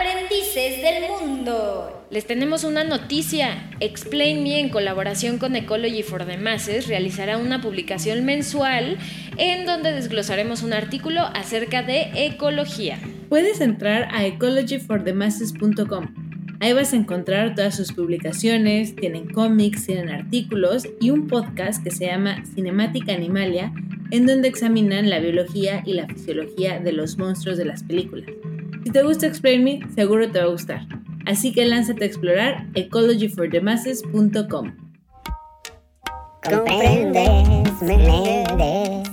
aprendices del mundo. Les tenemos una noticia. Explain Me, en colaboración con Ecology for the Masses, realizará una publicación mensual en donde desglosaremos un artículo acerca de ecología. Puedes entrar a ecologyforthemasses.com. Ahí vas a encontrar todas sus publicaciones, tienen cómics, tienen artículos y un podcast que se llama Cinemática Animalia, en donde examinan la biología y la fisiología de los monstruos de las películas. Si te gusta Explain Me, seguro te va a gustar. Así que lánzate a explorar ecologyforthemasses.com. Comprendes, Menéndez.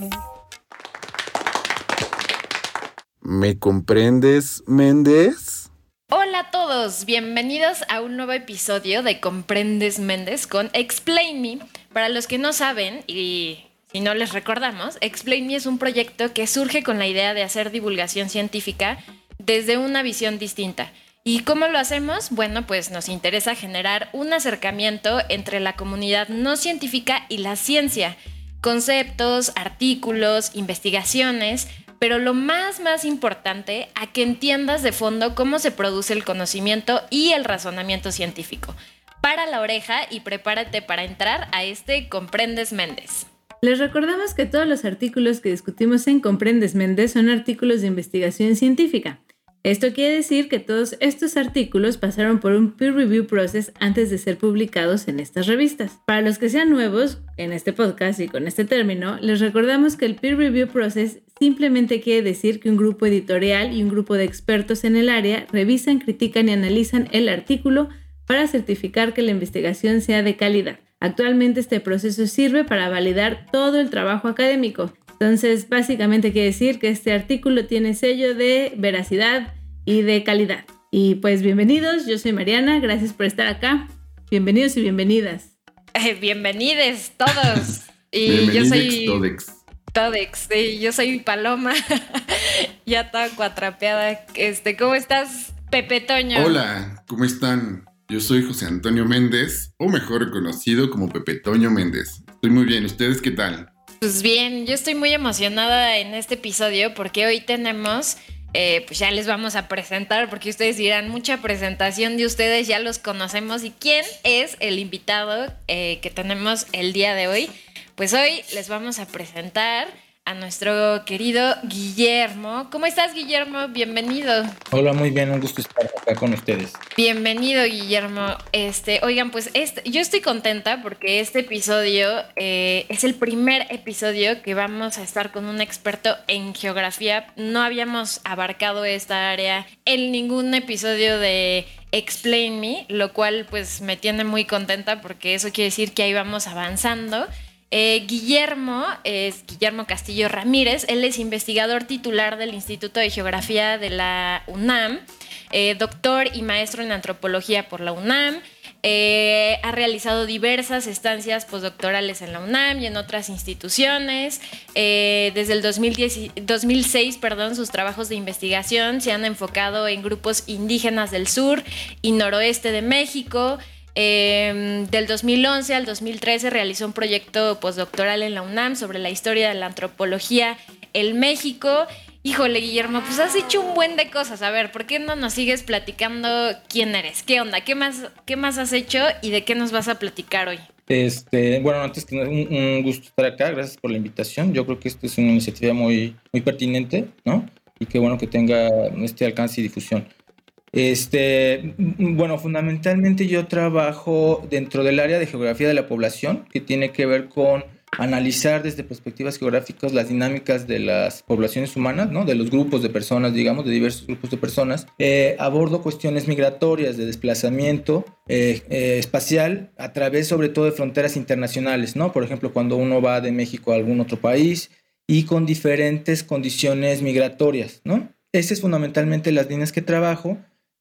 ¿Me comprendes, Méndez? Hola a todos, bienvenidos a un nuevo episodio de Comprendes Méndez con Explain Me. Para los que no saben y si no les recordamos, Explain Me es un proyecto que surge con la idea de hacer divulgación científica desde una visión distinta. ¿Y cómo lo hacemos? Bueno, pues nos interesa generar un acercamiento entre la comunidad no científica y la ciencia. Conceptos, artículos, investigaciones, pero lo más, más importante, a que entiendas de fondo cómo se produce el conocimiento y el razonamiento científico. Para la oreja y prepárate para entrar a este Comprendes Méndez. Les recordamos que todos los artículos que discutimos en Comprendes Méndez son artículos de investigación científica. Esto quiere decir que todos estos artículos pasaron por un peer review process antes de ser publicados en estas revistas. Para los que sean nuevos en este podcast y con este término, les recordamos que el peer review process simplemente quiere decir que un grupo editorial y un grupo de expertos en el área revisan, critican y analizan el artículo para certificar que la investigación sea de calidad. Actualmente este proceso sirve para validar todo el trabajo académico. Entonces, básicamente quiere decir que este artículo tiene sello de veracidad y de calidad. Y pues bienvenidos, yo soy Mariana, gracias por estar acá. Bienvenidos y bienvenidas. Eh, bienvenidos todos. Y yo soy Todex. Todex, sí, yo soy Paloma. ya está cuatrapeada. Este, ¿cómo estás, Pepe Toño? Hola, ¿cómo están? Yo soy José Antonio Méndez, o mejor conocido como Pepe Toño Méndez. Estoy muy bien, ¿ustedes qué tal? Pues bien, yo estoy muy emocionada en este episodio porque hoy tenemos, eh, pues ya les vamos a presentar, porque ustedes dirán mucha presentación de ustedes, ya los conocemos. ¿Y quién es el invitado eh, que tenemos el día de hoy? Pues hoy les vamos a presentar a nuestro querido Guillermo. ¿Cómo estás, Guillermo? Bienvenido. Hola, muy bien, un gusto estar acá con ustedes. Bienvenido, Guillermo. Este, oigan, pues este, yo estoy contenta porque este episodio eh, es el primer episodio que vamos a estar con un experto en geografía. No habíamos abarcado esta área en ningún episodio de Explain Me, lo cual pues me tiene muy contenta porque eso quiere decir que ahí vamos avanzando. Eh, Guillermo es Guillermo Castillo Ramírez, él es investigador titular del Instituto de Geografía de la UNAM, eh, doctor y maestro en antropología por la UNAM. Eh, ha realizado diversas estancias postdoctorales en la UNAM y en otras instituciones. desde el 2006, perdón, sus trabajos de investigación se han enfocado en grupos indígenas del sur y noroeste de México. Em, del 2011 al 2013 realizó un proyecto postdoctoral en la UNAM sobre la historia de la antropología en México. Híjole, Guillermo, pues has hecho un buen de cosas. A ver, ¿por qué no nos sigues platicando quién eres? ¿Qué onda? ¿Qué más, qué más has hecho y de qué nos vas a platicar hoy? Este, bueno, antes que nada, un, gusto estar acá. Gracias por la invitación. Yo creo que esto es una iniciativa muy, muy pertinente, ¿no? Y qué bueno que tenga este alcance y difusión. Este, bueno, fundamentalmente yo trabajo dentro del área de geografía de la población, que tiene que ver con analizar desde perspectivas geográficas las dinámicas de las poblaciones humanas, ¿no? de los grupos de personas, digamos, de diversos grupos de personas. Eh, abordo cuestiones migratorias, de desplazamiento eh, eh, espacial a través sobre todo de fronteras internacionales, ¿no? por ejemplo, cuando uno va de México a algún otro país y con diferentes condiciones migratorias. ¿no? Esas es fundamentalmente las líneas que trabajo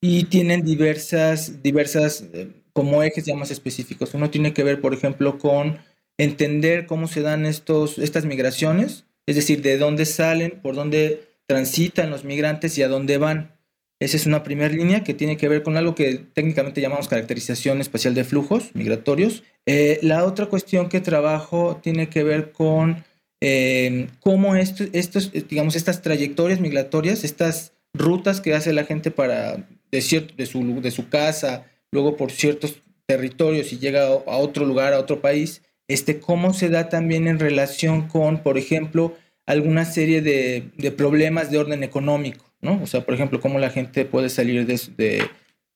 y tienen diversas, diversas eh, como ejes ya más específicos. Uno tiene que ver, por ejemplo, con entender cómo se dan estos, estas migraciones, es decir, de dónde salen, por dónde transitan los migrantes y a dónde van. Esa es una primera línea que tiene que ver con algo que técnicamente llamamos caracterización espacial de flujos migratorios. Eh, la otra cuestión que trabajo tiene que ver con eh, cómo estos, digamos, estas trayectorias migratorias, estas rutas que hace la gente para de, cierto, de, su, de su casa, luego por ciertos territorios y llega a otro lugar, a otro país, este, cómo se da también en relación con, por ejemplo, alguna serie de, de problemas de orden económico, ¿no? O sea, por ejemplo, cómo la gente puede salir de, de,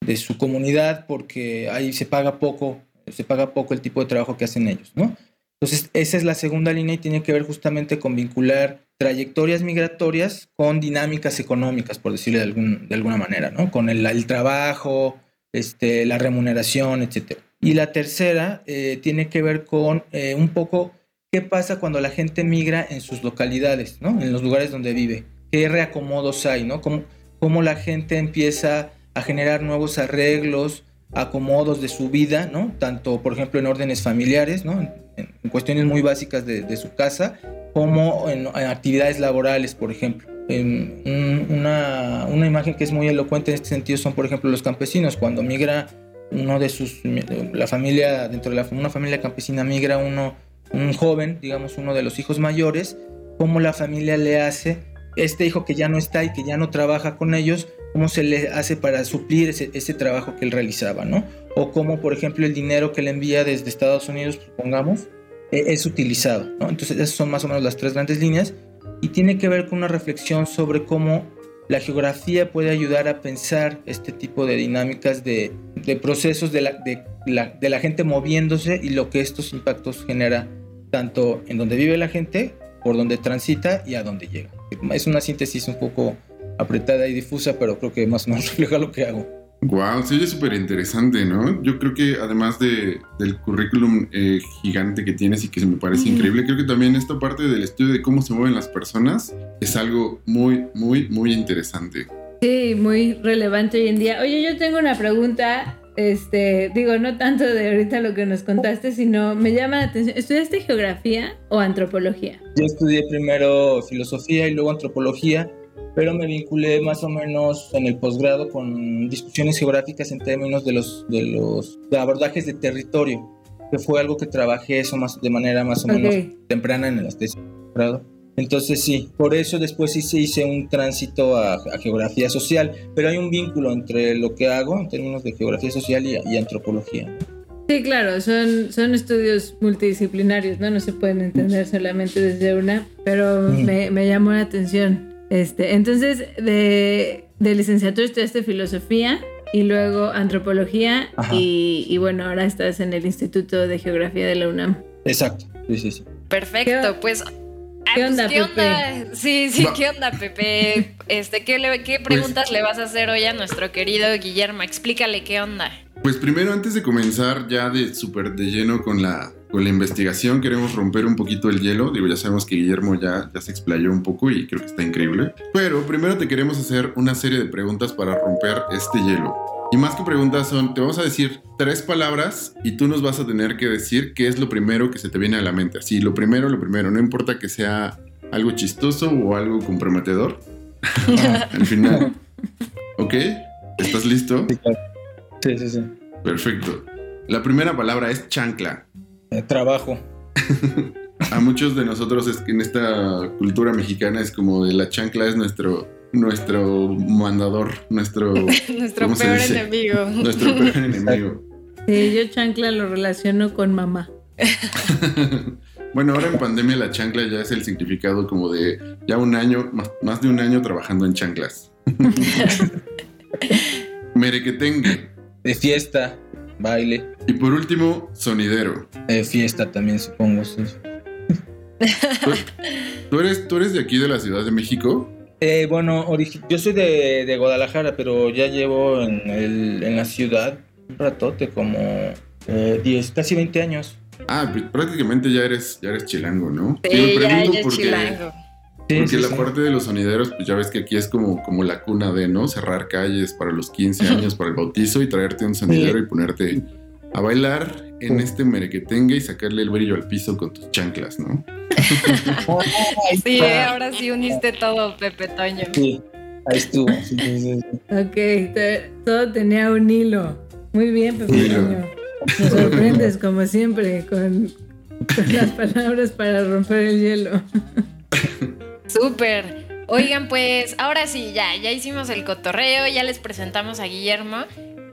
de su comunidad porque ahí se paga poco, se paga poco el tipo de trabajo que hacen ellos, ¿no? Entonces, esa es la segunda línea y tiene que ver justamente con vincular trayectorias migratorias con dinámicas económicas, por decirlo de, algún, de alguna manera, ¿no? Con el, trabajo, este, la remuneración, etc. Y la tercera eh, tiene que ver con eh, un poco qué pasa cuando la gente migra en sus localidades, ¿no? En los lugares donde vive. ¿Qué reacomodos hay, ¿no? Cómo la gente empieza a generar nuevos arreglos, acomodos de su vida, ¿no? Tanto, por ejemplo, en órdenes familiares, ¿no? en, cuestiones muy básicas de, su casa, como en, actividades laborales, por ejemplo. una, una, imagen que es muy elocuente en este sentido son, por ejemplo, los campesinos. Cuando migra uno de sus, la familia, dentro de la, una familia campesina migra uno, un joven, digamos, uno de los hijos mayores, cómo la familia le hace, este hijo que ya no está y que ya no trabaja con ellos, cómo se le hace para suplir ese, trabajo que él realizaba, ¿no? o cómo, por ejemplo, el dinero que le envía desde Estados Unidos, supongamos, e, es utilizado. ¿no? Entonces, esas son más o menos las tres grandes líneas y tiene que ver con una reflexión sobre cómo la geografía puede ayudar a pensar este tipo de dinámicas de, procesos de la gente moviéndose y lo que estos impactos genera tanto en donde vive la gente, por donde transita y a donde llega. Es una síntesis un poco apretada y difusa, pero creo que más o menos refleja lo que hago. Wow, sí, es súper interesante, ¿no? Yo creo que además de, del currículum eh, gigante que tienes y que me parece increíble, creo que también esta parte del estudio de cómo se mueven las personas es algo muy, muy, muy interesante. Sí, muy relevante hoy en día. Oye, yo tengo una pregunta, este, digo, no tanto de ahorita lo que nos contaste, sino me llama la atención. ¿Estudiaste geografía o antropología? Yo estudié primero filosofía y luego antropología pero me vinculé más o menos en el posgrado con discusiones geográficas en términos de los, de los abordajes de territorio, que fue algo que trabajé eso más, de manera más o menos temprana en el tesis de Entonces sí, por eso después sí se hice un tránsito a, geografía social, pero hay un vínculo entre lo que hago en términos de geografía social y, antropología. Sí, claro, son, son estudios multidisciplinarios, ¿no? No se pueden entender solamente desde una, pero me, me llamó la atención. Este, entonces, de, de licenciatura estudiaste filosofía y luego antropología y, bueno, ahora estás en el Instituto de Geografía de la UNAM. Exacto, sí, sí, sí. Perfecto, pues... Ah, ¿Qué pues, onda, Pepe? Sí, sí, ¿qué onda, Pepe? Este, ¿qué, ¿Qué pues preguntas le vas a hacer hoy a nuestro querido Guillermo? Explícale qué onda. Pues primero, antes de comenzar ya de súper de lleno con la, con la investigación queremos romper un poquito el hielo. Digo, ya sabemos que Guillermo ya, ya se explayó un poco y creo que está increíble. Pero primero te queremos hacer una serie de preguntas para romper este hielo. Y más que preguntas son, te vamos a decir tres palabras y tú nos vas a tener que decir qué es lo primero que se te viene a la mente. Así, lo primero, lo primero. No importa que sea algo chistoso o algo comprometedor. Al final. ¿Ok? ¿Estás listo? Sí, sí, sí. Perfecto. La primera palabra es chancla. Eh, trabajo. a muchos de nosotros es que en esta cultura mexicana es como de la chancla es nuestro nuestro mandador, nuestro nuestro peor enemigo. Nuestro peor enemigo. Sí, yo chancla lo relaciono con mamá. bueno, ahora en pandemia la chancla ya es el significado como de ya un año, más, más de un año trabajando en chanclas. Merequetengue. De fiesta baile. Y por último, sonidero. Eh, fiesta también, supongo, sí. ¿Tú, eres, ¿Tú eres de aquí, de la Ciudad de México? Eh, bueno, yo soy de, de, Guadalajara, pero ya llevo en, el, en la ciudad un ratote, como 10, eh, casi 20 años. Ah, prácticamente ya eres, ya eres chilango, ¿no? Sí, ya, ya porque, chilango. Porque la parte de los sonideros, pues ya ves que aquí es como, como la cuna de, ¿no? Cerrar calles para los 15 años, para el bautizo y traerte un sonidero y ponerte a bailar en este merequetengue y sacarle el brillo al piso con tus chanclas, ¿no? sí, ahora sí uniste todo, Pepe Toño. Sí, ahí estuvo. ok, todo tenía un hilo. Muy bien, Pepe Toño. Nos sorprendes como siempre con, con las palabras para romper el hielo. Súper. Oigan, pues ahora sí, ya, ya hicimos el cotorreo, ya les presentamos a Guillermo.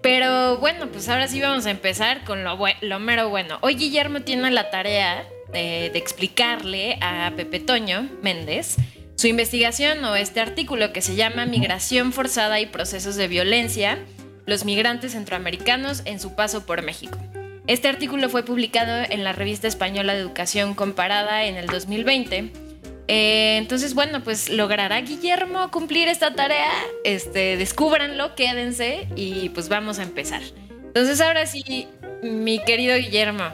Pero bueno, pues ahora sí vamos a empezar con lo, mero bueno. Hoy Guillermo tiene la tarea de, de explicarle a Pepe Toño Méndez su investigación o este artículo que se llama Migración forzada y procesos de violencia, los migrantes centroamericanos en su paso por México. Este artículo fue publicado en la revista española de educación comparada en el 2020. Eh, entonces, bueno, pues logrará Guillermo cumplir esta tarea. Este, descúbranlo, quédense y pues vamos a empezar. Entonces, ahora sí, mi querido Guillermo,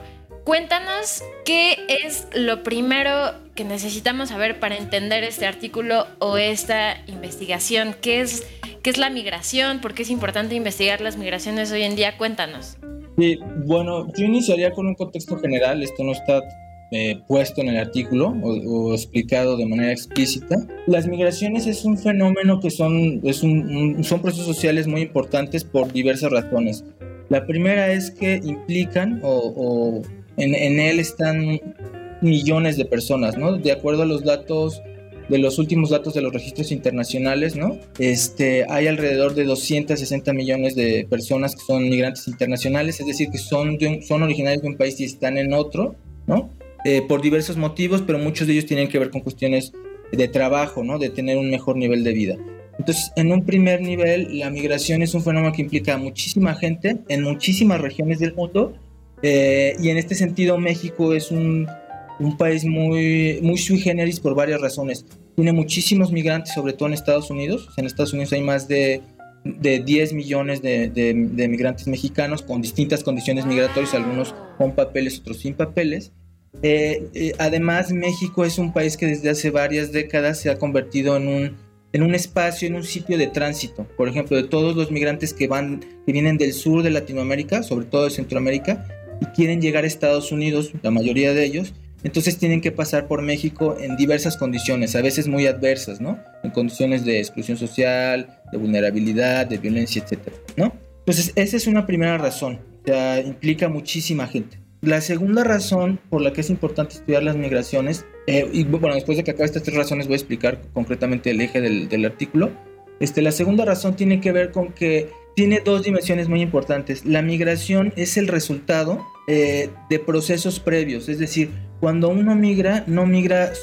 Cuéntanos qué es lo primero que necesitamos saber para entender este artículo o esta investigación. ¿Qué es, qué es la migración? ¿Por qué es importante investigar las migraciones hoy en día? Cuéntanos. Sí, bueno, yo iniciaría con un contexto general. Esto no está eh, puesto en el artículo o, explicado de manera explícita. Las migraciones es un fenómeno que son, es un, son procesos sociales muy importantes por diversas razones. La primera es que implican o en, él están millones de personas, ¿no? De acuerdo a los datos de los últimos datos de los registros internacionales, ¿no? Este, hay alrededor de 260 millones de personas que son migrantes internacionales, es decir, que son, son originarios de un país y están en otro, ¿no? Eh, por diversos motivos, pero muchos de ellos tienen que ver con cuestiones de trabajo, ¿no? De tener un mejor nivel de vida. Entonces, en un primer nivel, la migración es un fenómeno que implica a muchísima gente en muchísimas regiones del mundo eh, y en este sentido México es un, un, país muy, muy sui generis por varias razones. Tiene muchísimos migrantes, sobre todo en Estados Unidos. En Estados Unidos hay más de, de 10 millones de, de, migrantes mexicanos con distintas condiciones migratorias, algunos con papeles, otros sin papeles. Eh, eh, además, México es un país que desde hace varias décadas se ha convertido en un, en un espacio, en un sitio de tránsito. Por ejemplo, de todos los migrantes que, van, que vienen del sur de Latinoamérica, sobre todo de Centroamérica, y quieren llegar a Estados Unidos, la mayoría de ellos, entonces tienen que pasar por México en diversas condiciones, a veces muy adversas, ¿no? En condiciones de exclusión social, de vulnerabilidad, de violencia, etcétera, ¿no? Entonces, esa es una primera razón, o sea, implica muchísima gente. La segunda razón por la que es importante estudiar las migraciones, eh, y bueno, después de que acabe estas tres razones voy a explicar concretamente el eje del, del artículo, este, la segunda razón tiene que ver con que tiene dos dimensiones muy importantes. La migración es el resultado eh, de procesos previos, es decir, cuando uno migra, no migra,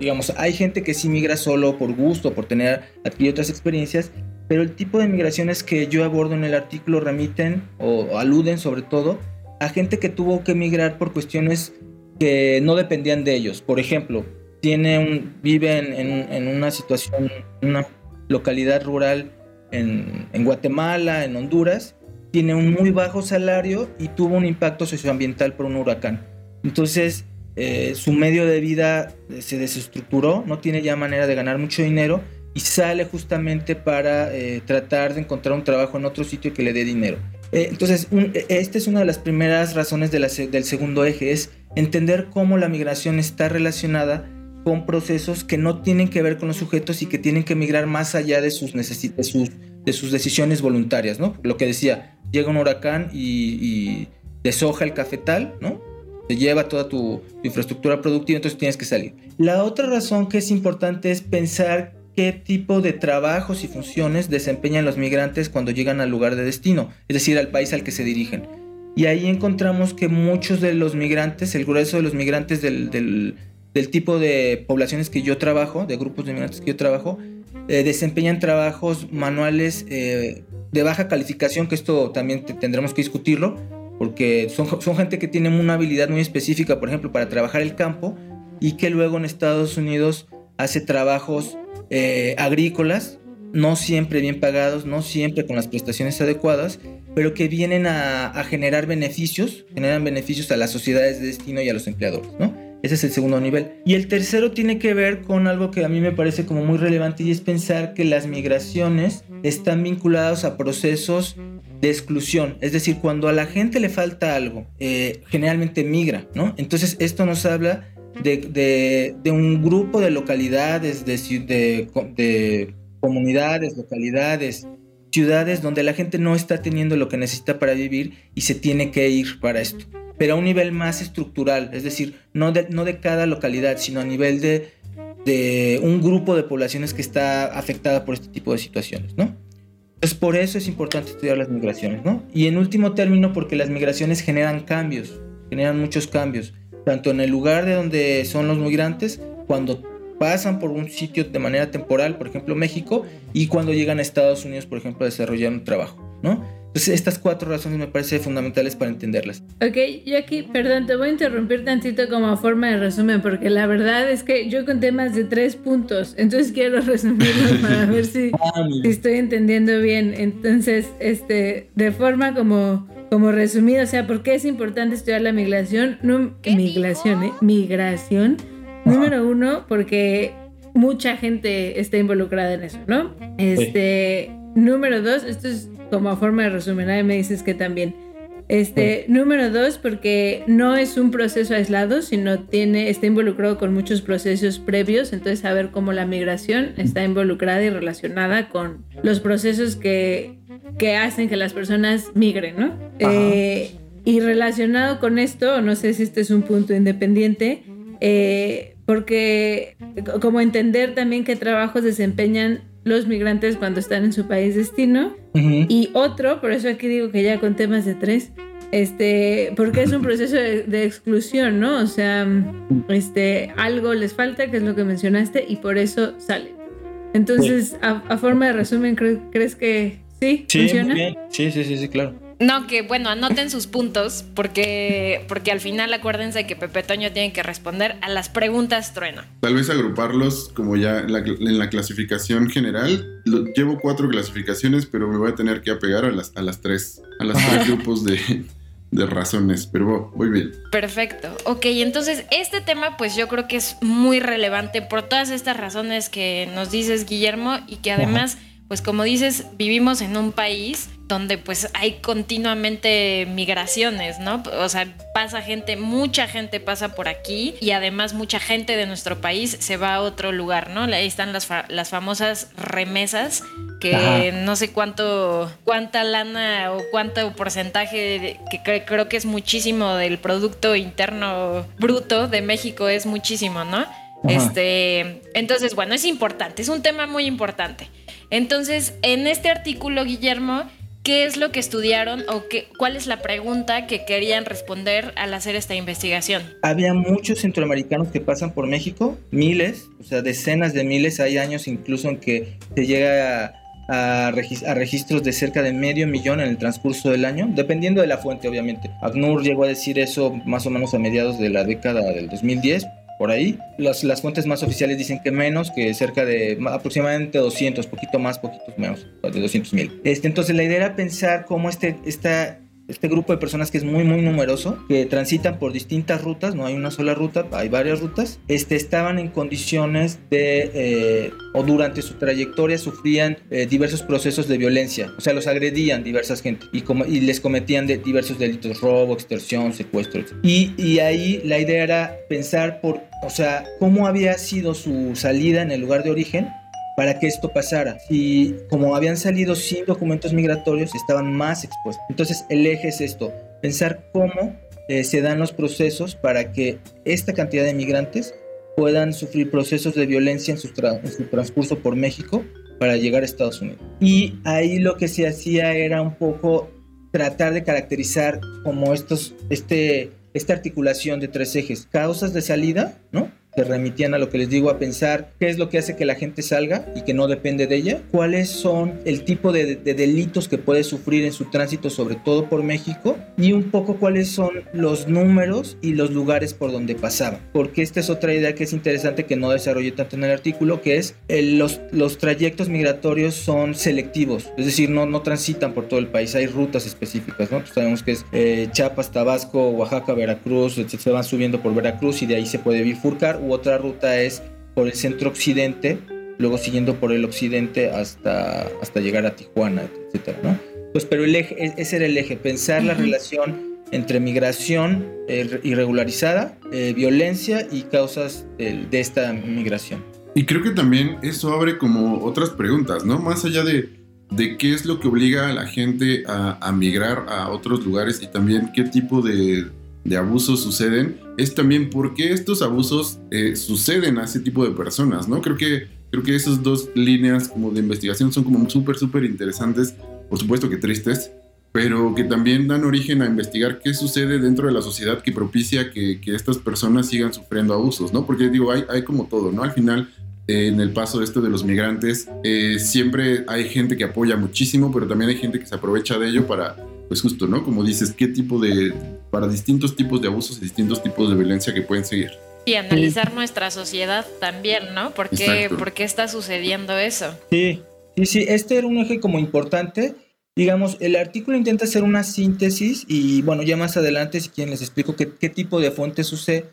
digamos, hay gente que sí migra solo por gusto, por tener aquí otras experiencias, pero el tipo de migraciones que yo abordo en el artículo remiten o, aluden sobre todo a gente que tuvo que migrar por cuestiones que no dependían de ellos. Por ejemplo, tiene un, vive en, una situación, una localidad rural en, Guatemala, en Honduras, tiene un muy bajo salario y tuvo un impacto socioambiental por un huracán. Entonces, eh, su medio de vida eh, se desestructuró, no tiene ya manera de ganar mucho dinero y sale justamente para eh, tratar de encontrar un trabajo en otro sitio que le dé dinero. Entonces, esta es una de las primeras razones del segundo eje, es entender cómo la migración está relacionada con procesos que no tienen que ver con los sujetos y que tienen que migrar más allá de sus, de sus, de sus decisiones voluntarias, ¿no? Lo que decía, llega un huracán y, deshoja el cafetal, ¿no? Te lleva toda tu, infraestructura productiva, entonces tienes que salir. La otra razón que es importante es pensar qué tipo de trabajos y funciones desempeñan los migrantes cuando llegan al lugar de destino, es decir, al país al que se dirigen. Y ahí encontramos que muchos de los migrantes, el grueso de los migrantes del, del tipo de poblaciones que yo trabajo, de grupos de migrantes que yo trabajo, eh, desempeñan trabajos manuales eh, de baja calificación, que esto también tendremos que discutirlo, porque son, son gente que tiene una habilidad muy específica, por ejemplo, para trabajar el campo, y que luego en Estados Unidos hace trabajos eh, agrícolas, no siempre bien pagados, no siempre con las prestaciones adecuadas, pero que vienen a, generar beneficios, generan beneficios a las sociedades de destino y a los empleadores, ¿no? Ese es el segundo nivel. Y el tercero tiene que ver con algo que a mí me parece como muy relevante y es pensar que las migraciones están vinculadas a procesos de exclusión. Es decir, cuando a la gente le falta algo, eh, generalmente migra, ¿no? Entonces esto nos habla de, un grupo de localidades, de, de, de comunidades, localidades, ciudades donde la gente no está teniendo lo que necesita para vivir y se tiene que ir para esto pero a un nivel más estructural, es decir, no de, no de cada localidad, sino a nivel de, de un grupo de poblaciones que está afectada por este tipo de situaciones, ¿no? Entonces, por eso es importante estudiar las migraciones, ¿no? Y en último término, porque las migraciones generan cambios, generan muchos cambios, tanto en el lugar de donde son los migrantes, cuando pasan por un sitio de manera temporal, por ejemplo México, y cuando llegan a Estados Unidos, por ejemplo, a desarrollar un trabajo, ¿no? Entonces, estas cuatro razones me parecen fundamentales para entenderlas. Ok, yo aquí, perdón, te voy a interrumpir tantito como forma de resumen, porque la verdad es que yo conté más de tres puntos, entonces quiero resumirlo para ver si, si estoy entendiendo bien. Entonces, este, de forma como, como resumida, o sea, ¿por qué es importante estudiar la migración? No, ¿Qué migración, dijo? ¿eh? Migración. Número uno, porque mucha gente está involucrada en eso, ¿no? Este, número dos, esto es como a forma de resumen, nadie me dices que también. Este, número dos, porque no es un proceso aislado, sino tiene, está involucrado con muchos procesos previos, entonces saber cómo la migración está involucrada y relacionada con los procesos que, que hacen que las personas migren, ¿no? Eh, y relacionado con esto, no sé si este es un punto independiente, eh, porque co- como entender también qué trabajos desempeñan los migrantes cuando están en su país destino y otro, por eso aquí digo que ya con temas de tres, este, porque es un proceso de, de exclusión, ¿no? O sea, este, algo les falta, que es lo que mencionaste, y por eso salen. Entonces, a, a forma de resumen, ¿cre- ¿crees que sí, Sí, funciona? muy bien. Sí, sí, sí, sí, claro. No, que bueno, anoten sus puntos porque, porque al final acuérdense que Pepe Toño tiene que responder a las preguntas trueno. Tal vez agruparlos como ya en la, en la clasificación general. Lo- llevo cuatro clasificaciones, pero me voy a tener que apegar a las, a las tres, a las tres grupos de, de razones. Pero voy bien. Perfecto. Ok, entonces este tema pues yo creo que es muy relevante por todas estas razones que nos dices Guillermo y que además pues como dices vivimos en un país donde pues hay continuamente migraciones, ¿no? O sea, pasa gente, mucha gente pasa por aquí y además mucha gente de nuestro país se va a otro lugar, ¿no? Ahí están las, fa- las famosas remesas que Ajá. no sé cuánto, cuánta lana o cuánto porcentaje, que cre- creo que es muchísimo del Producto Interno Bruto de México, es muchísimo, ¿no? Este, entonces, bueno, es importante, es un tema muy importante. Entonces, en este artículo, Guillermo, ¿qué es lo que estudiaron o qué, cuál es la pregunta que querían responder al hacer esta investigación? Había muchos centroamericanos que pasan por México, miles, o sea, decenas de miles. Hay años incluso en que se llega a, a regis- a registros de cerca de medio millón en el transcurso del año, dependiendo de la fuente, obviamente. ACNUR llegó a decir eso más o menos a mediados de la década del 2010. Por ahí, las, las fuentes más oficiales dicen que menos, que cerca de ma- aproximadamente 200, poquito más, poquitos menos, de 200 mil. Este, entonces, la idea era pensar cómo este, esta, este grupo de personas que es muy muy numeroso, que transitan por distintas rutas, no hay una sola ruta, hay varias rutas, este, estaban en condiciones de, eh, o durante su trayectoria sufrían eh, diversos procesos de violencia, o sea, los agredían diversas gente y, como, y les cometían de diversos delitos, robo, extorsión, secuestro. Y, y ahí la idea era pensar por, o sea, cómo había sido su salida en el lugar de origen para que esto pasara. Y como habían salido sin documentos migratorios, estaban más expuestos. Entonces el eje es esto, pensar cómo eh, se dan los procesos para que esta cantidad de migrantes puedan sufrir procesos de violencia en su, en su transcurso por México para llegar a Estados Unidos. Y ahí lo que se hacía era un poco tratar de caracterizar como estos, este, esta articulación de tres ejes, causas de salida, ¿no? Que remitían a lo que les digo, a pensar qué es lo que hace que la gente salga y que no depende de ella, cuáles son el tipo de, de delitos que puede sufrir en su tránsito, sobre todo por México, y un poco cuáles son los números y los lugares por donde pasaban. Porque esta es otra idea que es interesante que no desarrollé tanto en el artículo, que es el- los, los trayectos migratorios son selectivos, es decir, no, no transitan por todo el país, hay rutas específicas, ¿no? Pues sabemos que es eh, Chiapas, Tabasco, Oaxaca, Veracruz, se van subiendo por Veracruz y de ahí se puede bifurcar, u otra ruta es por el centro occidente, luego siguiendo por el occidente hasta, hasta llegar a Tijuana, etcétera, ¿no? Pues, pero el eje, e- ese era el eje, pensar la relación entre migración eh, irregularizada, eh, violencia y causas de, de esta migración. Y creo que también eso abre como otras preguntas, ¿no? Más allá de, de qué es lo que obliga a la gente a, a migrar a otros lugares y también qué tipo de, de abusos suceden, es también por qué estos abusos eh, suceden a ese tipo de personas, ¿no? Creo que, creo que esas dos líneas como de investigación son como súper, súper interesantes, por supuesto que tristes, pero que también dan origen a investigar qué sucede dentro de la sociedad que propicia que, que estas personas sigan sufriendo abusos, ¿no? Porque digo, hay, hay como todo, ¿no? Al final en el paso este de los migrantes, eh, siempre hay gente que apoya muchísimo, pero también hay gente que se aprovecha de ello para, pues justo, ¿no? Como dices, qué tipo de, para distintos tipos de abusos y distintos tipos de violencia que pueden seguir. Y analizar nuestra sociedad también, ¿no? ¿Por qué, ¿Por qué está sucediendo eso? Sí, sí, sí, este era un eje como importante. Digamos, el artículo intenta hacer una síntesis y bueno, ya más adelante si quieren les explico qué, qué tipo de fuentes usé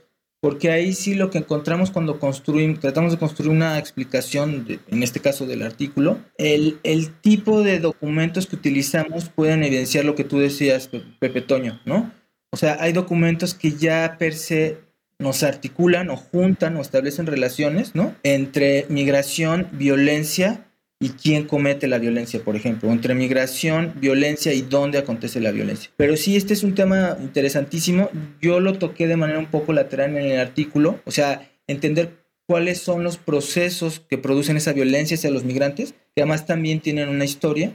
porque ahí sí lo que encontramos cuando construimos, tratamos de construir una explicación, en este caso del artículo, el, el, tipo de documentos que utilizamos pueden evidenciar lo que tú decías, Pepe Toño, ¿no? O sea, hay documentos que ya per se nos articulan o juntan o establecen relaciones, ¿no? Entre migración, violencia y quién comete la violencia, por ejemplo, entre migración, violencia y dónde acontece la violencia. Pero sí, este es un tema interesantísimo. Yo lo toqué de manera un poco lateral en el artículo, o sea, entender cuáles son los procesos que producen esa violencia hacia los migrantes, que además también tienen una historia,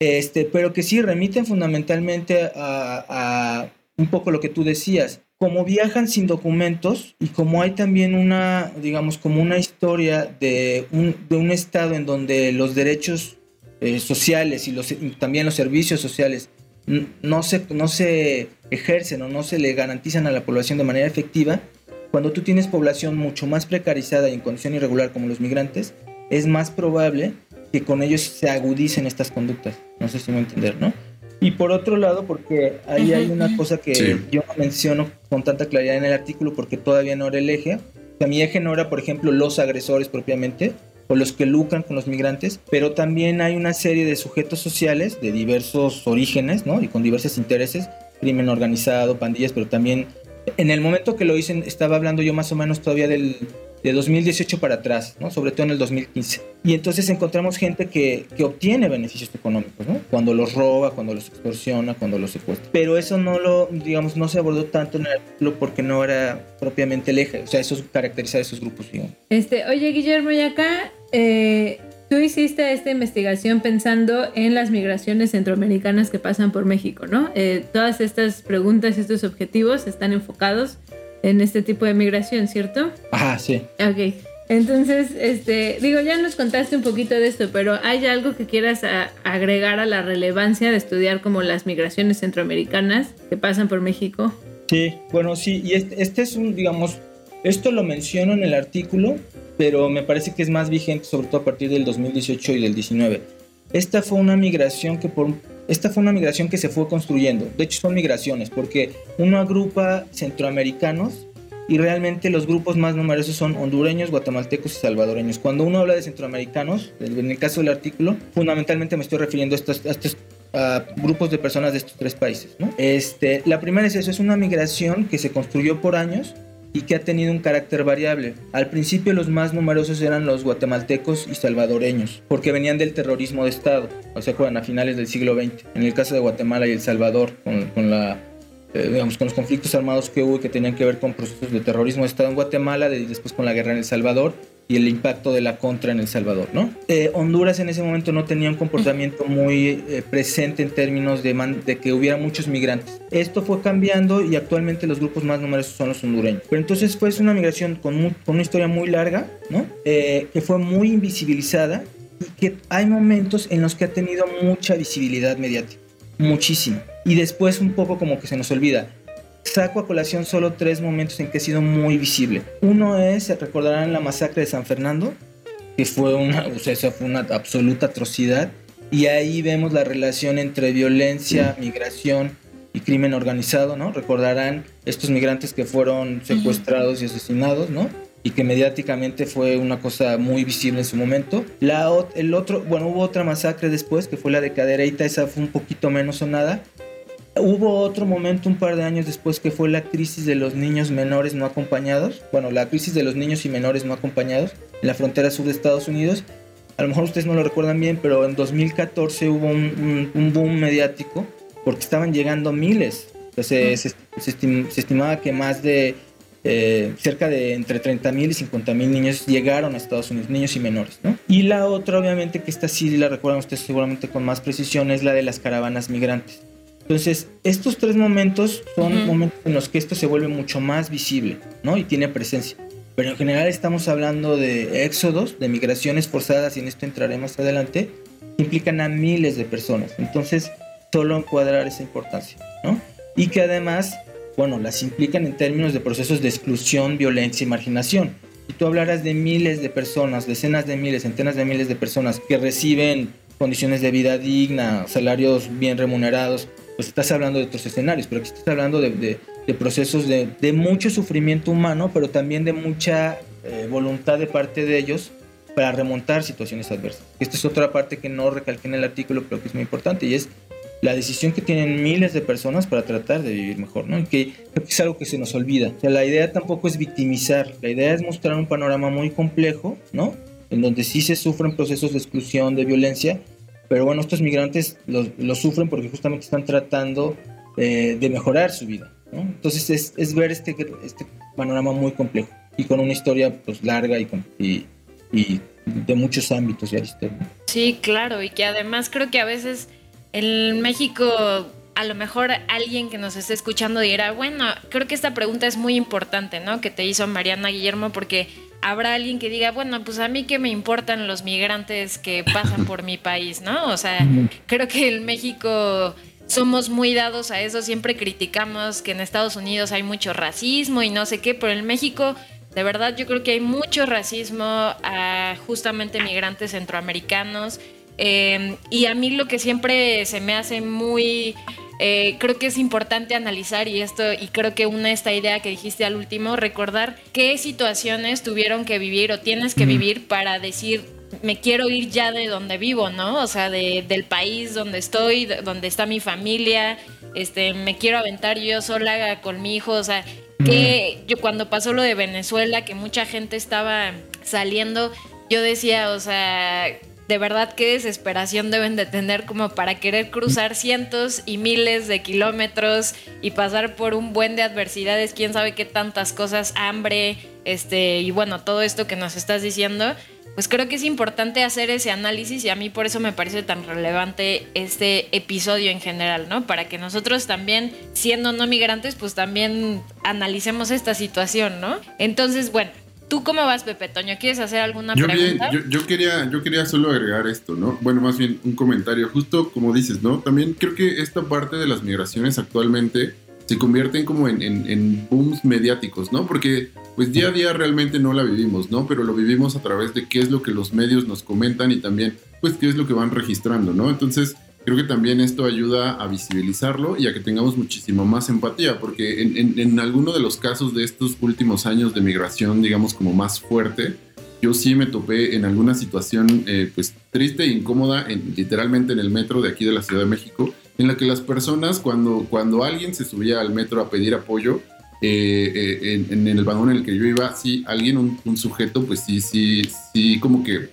este, pero que sí remiten fundamentalmente a, a un poco lo que tú decías, como viajan sin documentos y como hay también una, digamos, como una historia de un, de un estado en donde los derechos eh, sociales y, los, y también los servicios sociales no se, no se ejercen o no se le garantizan a la población de manera efectiva, cuando tú tienes población mucho más precarizada y en condición irregular como los migrantes, es más probable que con ellos se agudicen estas conductas. No sé si me entender, ¿no? Y por otro lado, porque ahí hay una cosa que yo no menciono con tanta claridad en el artículo porque todavía no era el eje. O sea, mi eje no era, por ejemplo, los agresores propiamente o los que lucran con los migrantes, pero también hay una serie de sujetos sociales de diversos orígenes, ¿no? Y con diversos intereses, crimen organizado, pandillas, pero también en el momento que lo hice estaba hablando yo más o menos todavía del de 2018 para atrás, ¿no? sobre todo en el 2015. Y entonces encontramos gente que, que, obtiene beneficios económicos, ¿no? cuando los roba, cuando los extorsiona, cuando los secuestra. Pero eso no lo, digamos, no se abordó tanto en el artículo porque no era propiamente el eje, o sea, eso es caracterizar esos grupos. Digamos. Este, oye, Guillermo, y acá eh, tú hiciste esta investigación pensando en las migraciones centroamericanas que pasan por México, ¿no? Eh, todas estas preguntas, estos objetivos están enfocados en este tipo de migración, ¿cierto? Ajá, sí. Ok. Entonces, este, digo, ya nos contaste un poquito de esto, pero ¿hay algo que quieras a, agregar a la relevancia de estudiar como las migraciones centroamericanas que pasan por México? Sí, bueno, sí, y este, este es un, digamos, esto lo menciono en el artículo, pero me parece que es más vigente, sobre todo a partir del 2018 y del 19. Esta fue una migración que por esta fue una migración que se fue construyendo. De hecho, son migraciones, porque uno agrupa centroamericanos y realmente los grupos más numerosos son hondureños, guatemaltecos y salvadoreños. Cuando uno habla de centroamericanos, en el caso del artículo, fundamentalmente me estoy refiriendo a estos, a estos a grupos de personas de estos tres países. ¿no? Este, la primera es eso, es una migración que se construyó por años y que ha tenido un carácter variable. Al principio los más numerosos eran los guatemaltecos y salvadoreños, porque venían del terrorismo de Estado, o sea, a finales del siglo XX. En el caso de Guatemala y El Salvador, con, con la eh, digamos, con los conflictos armados que hubo y que tenían que ver con procesos de terrorismo de Estado en Guatemala, y después con la guerra en El Salvador y el impacto de la contra en El Salvador, ¿no? Eh, Honduras en ese momento no tenía un comportamiento muy eh, presente en términos de, de, que hubiera muchos migrantes. Esto fue cambiando y actualmente los grupos más numerosos son los hondureños. Pero entonces fue una migración con, muy, con una historia muy larga, ¿no? Eh, que fue muy invisibilizada y que hay momentos en los que ha tenido mucha visibilidad mediática, muchísimo. Y después un poco como que se nos olvida saco a colación solo tres momentos en que ha sido muy visible. Uno es, se recordarán la masacre de San Fernando, que fue una, o sea, fue una absoluta atrocidad. Y ahí vemos la relación entre violencia, migración y crimen organizado, ¿no? Recordarán estos migrantes que fueron secuestrados y asesinados, ¿no? Y que mediáticamente fue una cosa muy visible en su momento. La, el otro, bueno, hubo otra masacre después, que fue la de Cadereyta, esa fue un poquito menos sonada, Hubo otro momento un par de años después que fue la crisis de los niños menores no acompañados. Bueno, la crisis de los niños y menores no acompañados en la frontera sur de Estados Unidos. A lo mejor ustedes no lo recuerdan bien, pero en 2014 hubo un, un, un boom mediático porque estaban llegando miles se, se, estimaba que más de eh, cerca de entre 30 mil y 50 mil niños llegaron a Estados Unidos, niños y menores. ¿no? Y la otra, obviamente, que esta sí la recuerdan ustedes seguramente con más precisión, es la de las caravanas migrantes. Entonces, estos tres momentos son momentos en los que esto se vuelve mucho más visible, ¿no? Y tiene presencia. Pero en general estamos hablando de éxodos, de migraciones forzadas, y en esto entraré más adelante, que implican a miles de personas. Entonces, solo encuadrar esa importancia, ¿no? Y que además, bueno, las implican en términos de procesos de exclusión, violencia y marginación. Y tú hablarás de miles de personas, decenas de miles, centenas de miles de personas que reciben condiciones de vida digna, salarios bien remunerados, pues estás hablando de otros escenarios, pero aquí estás hablando de, procesos de, mucho sufrimiento humano, pero también de mucha eh, voluntad de parte de ellos para remontar situaciones adversas. Esta es otra parte que no recalqué en el artículo, pero que es muy importante, y es la decisión que tienen miles de personas para tratar de vivir mejor, ¿no? Y que es algo que se nos olvida. O sea, la idea tampoco es victimizar, la idea es mostrar un panorama muy complejo, ¿no? En donde sí se sufren procesos de exclusión, de violencia, pero bueno, estos migrantes lo, sufren porque justamente están tratando eh, de mejorar su vida. Entonces es, es, ver este, este panorama muy complejo y con una historia pues larga y, y, y de muchos ámbitos ya Sí, claro, y que además creo que a veces en México a lo mejor alguien que nos esté escuchando dirá, bueno, creo que esta pregunta es muy importante, ¿no? Que te hizo Mariana Guillermo, porque habrá alguien que diga, bueno, pues a mí qué me importan los migrantes que pasan por mi país, ¿no? O sea, creo que en México somos muy dados a eso, siempre criticamos que en Estados Unidos hay mucho racismo y no sé qué, pero en México, de verdad, yo creo que hay mucho racismo a justamente migrantes centroamericanos. Eh, y a mí lo que siempre se me hace muy eh, creo que es importante analizar y esto, y creo que una esta idea que dijiste al último, recordar qué situaciones tuvieron que vivir o tienes que vivir para decir me quiero ir ya de donde vivo, ¿no? O sea, del país donde estoy, donde está mi familia, este, me quiero aventar yo sola con mi hijo, o sea, que yo cuando pasó lo de Venezuela, que mucha gente estaba saliendo, yo decía, o sea, de verdad qué desesperación deben de tener como para querer cruzar cientos y miles de kilómetros y pasar por un buen de adversidades, quién sabe qué tantas cosas, hambre, este, y bueno, todo esto que nos estás diciendo, pues creo que es importante hacer ese análisis y a mí por eso me parece tan relevante este episodio en general, ¿no? Para que nosotros también, siendo no migrantes, pues también analicemos esta situación, ¿no? Entonces, bueno, ¿Tú cómo vas, Pepe Toño? ¿Quieres hacer alguna yo pregunta? Yo, quería, yo quería solo agregar esto, ¿no? Bueno, más bien un comentario, justo como dices, ¿no? También creo que esta parte de las migraciones actualmente se convierten como en, en, booms mediáticos, ¿no? Porque pues día a día realmente no la vivimos, ¿no? Pero lo vivimos a través de qué es lo que los medios nos comentan y también pues qué es lo que van registrando, ¿no? Entonces creo que también esto ayuda a visibilizarlo y a que tengamos muchísimo más empatía, porque en, en, alguno de los casos de estos últimos años de migración, digamos como más fuerte, yo sí me topé en alguna situación eh, pues triste e incómoda, en, literalmente en el metro de aquí de la Ciudad de México, en la que las personas cuando, cuando alguien se subía al metro a pedir apoyo, eh, eh, en, en, el vagón en el que yo iba, sí, alguien, un sujeto, pues sí, sí, sí, como que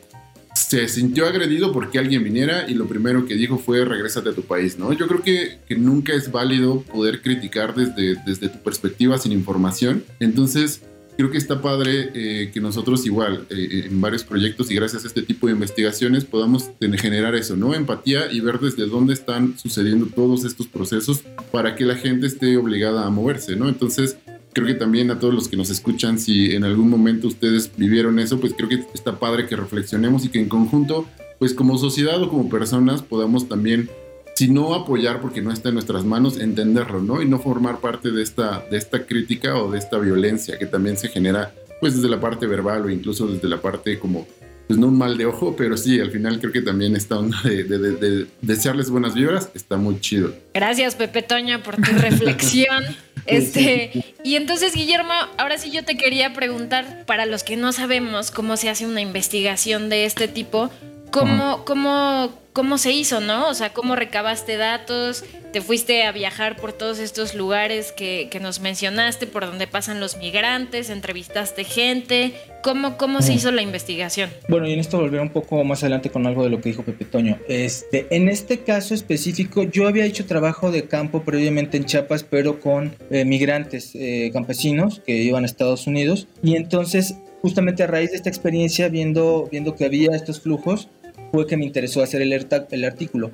se sintió agredido porque alguien viniera y lo primero que dijo fue regrésate a tu país, ¿no? Yo creo que, que nunca es válido poder criticar desde, desde tu perspectiva sin información. Entonces, creo que está padre eh, que nosotros igual eh, en varios proyectos y gracias a este tipo de investigaciones podamos generar eso, ¿no? Empatía y ver desde dónde están sucediendo todos estos procesos para que la gente esté obligada a moverse, ¿no? Entonces, creo que también a todos los que nos escuchan, si en algún momento ustedes vivieron eso, pues creo que está padre que reflexionemos y que en conjunto, pues como sociedad o como personas podamos también, si no apoyar porque no está en nuestras manos, entenderlo, ¿no? Y no formar parte de esta, de esta crítica o de esta violencia que también se genera, pues desde la parte verbal o incluso desde la parte como pues no un mal de ojo, pero sí, al final creo que también esta onda de, de, desearles buenas vibras está muy chido. Gracias, Pepe Toño, por tu reflexión. Este, y entonces, Guillermo, ahora sí yo te quería preguntar, para los que no sabemos cómo se hace una investigación de este tipo, ¿cómo, cómo, cómo se hizo, ¿no? O sea, cómo recabaste datos, te fuiste a viajar por todos estos lugares que, que nos mencionaste, por donde pasan los migrantes, entrevistaste gente, ¿cómo, cómo se hizo la investigación? Bueno, y en esto volveré un poco más adelante con algo de lo que dijo Pepe Toño. Este, en este caso específico, yo había hecho trabajo de campo previamente en Chiapas, pero con eh, migrantes eh, campesinos que iban a Estados Unidos. Y entonces, justamente a raíz de esta experiencia, viendo, viendo que había estos flujos, fue que me interesó hacer el, el artículo.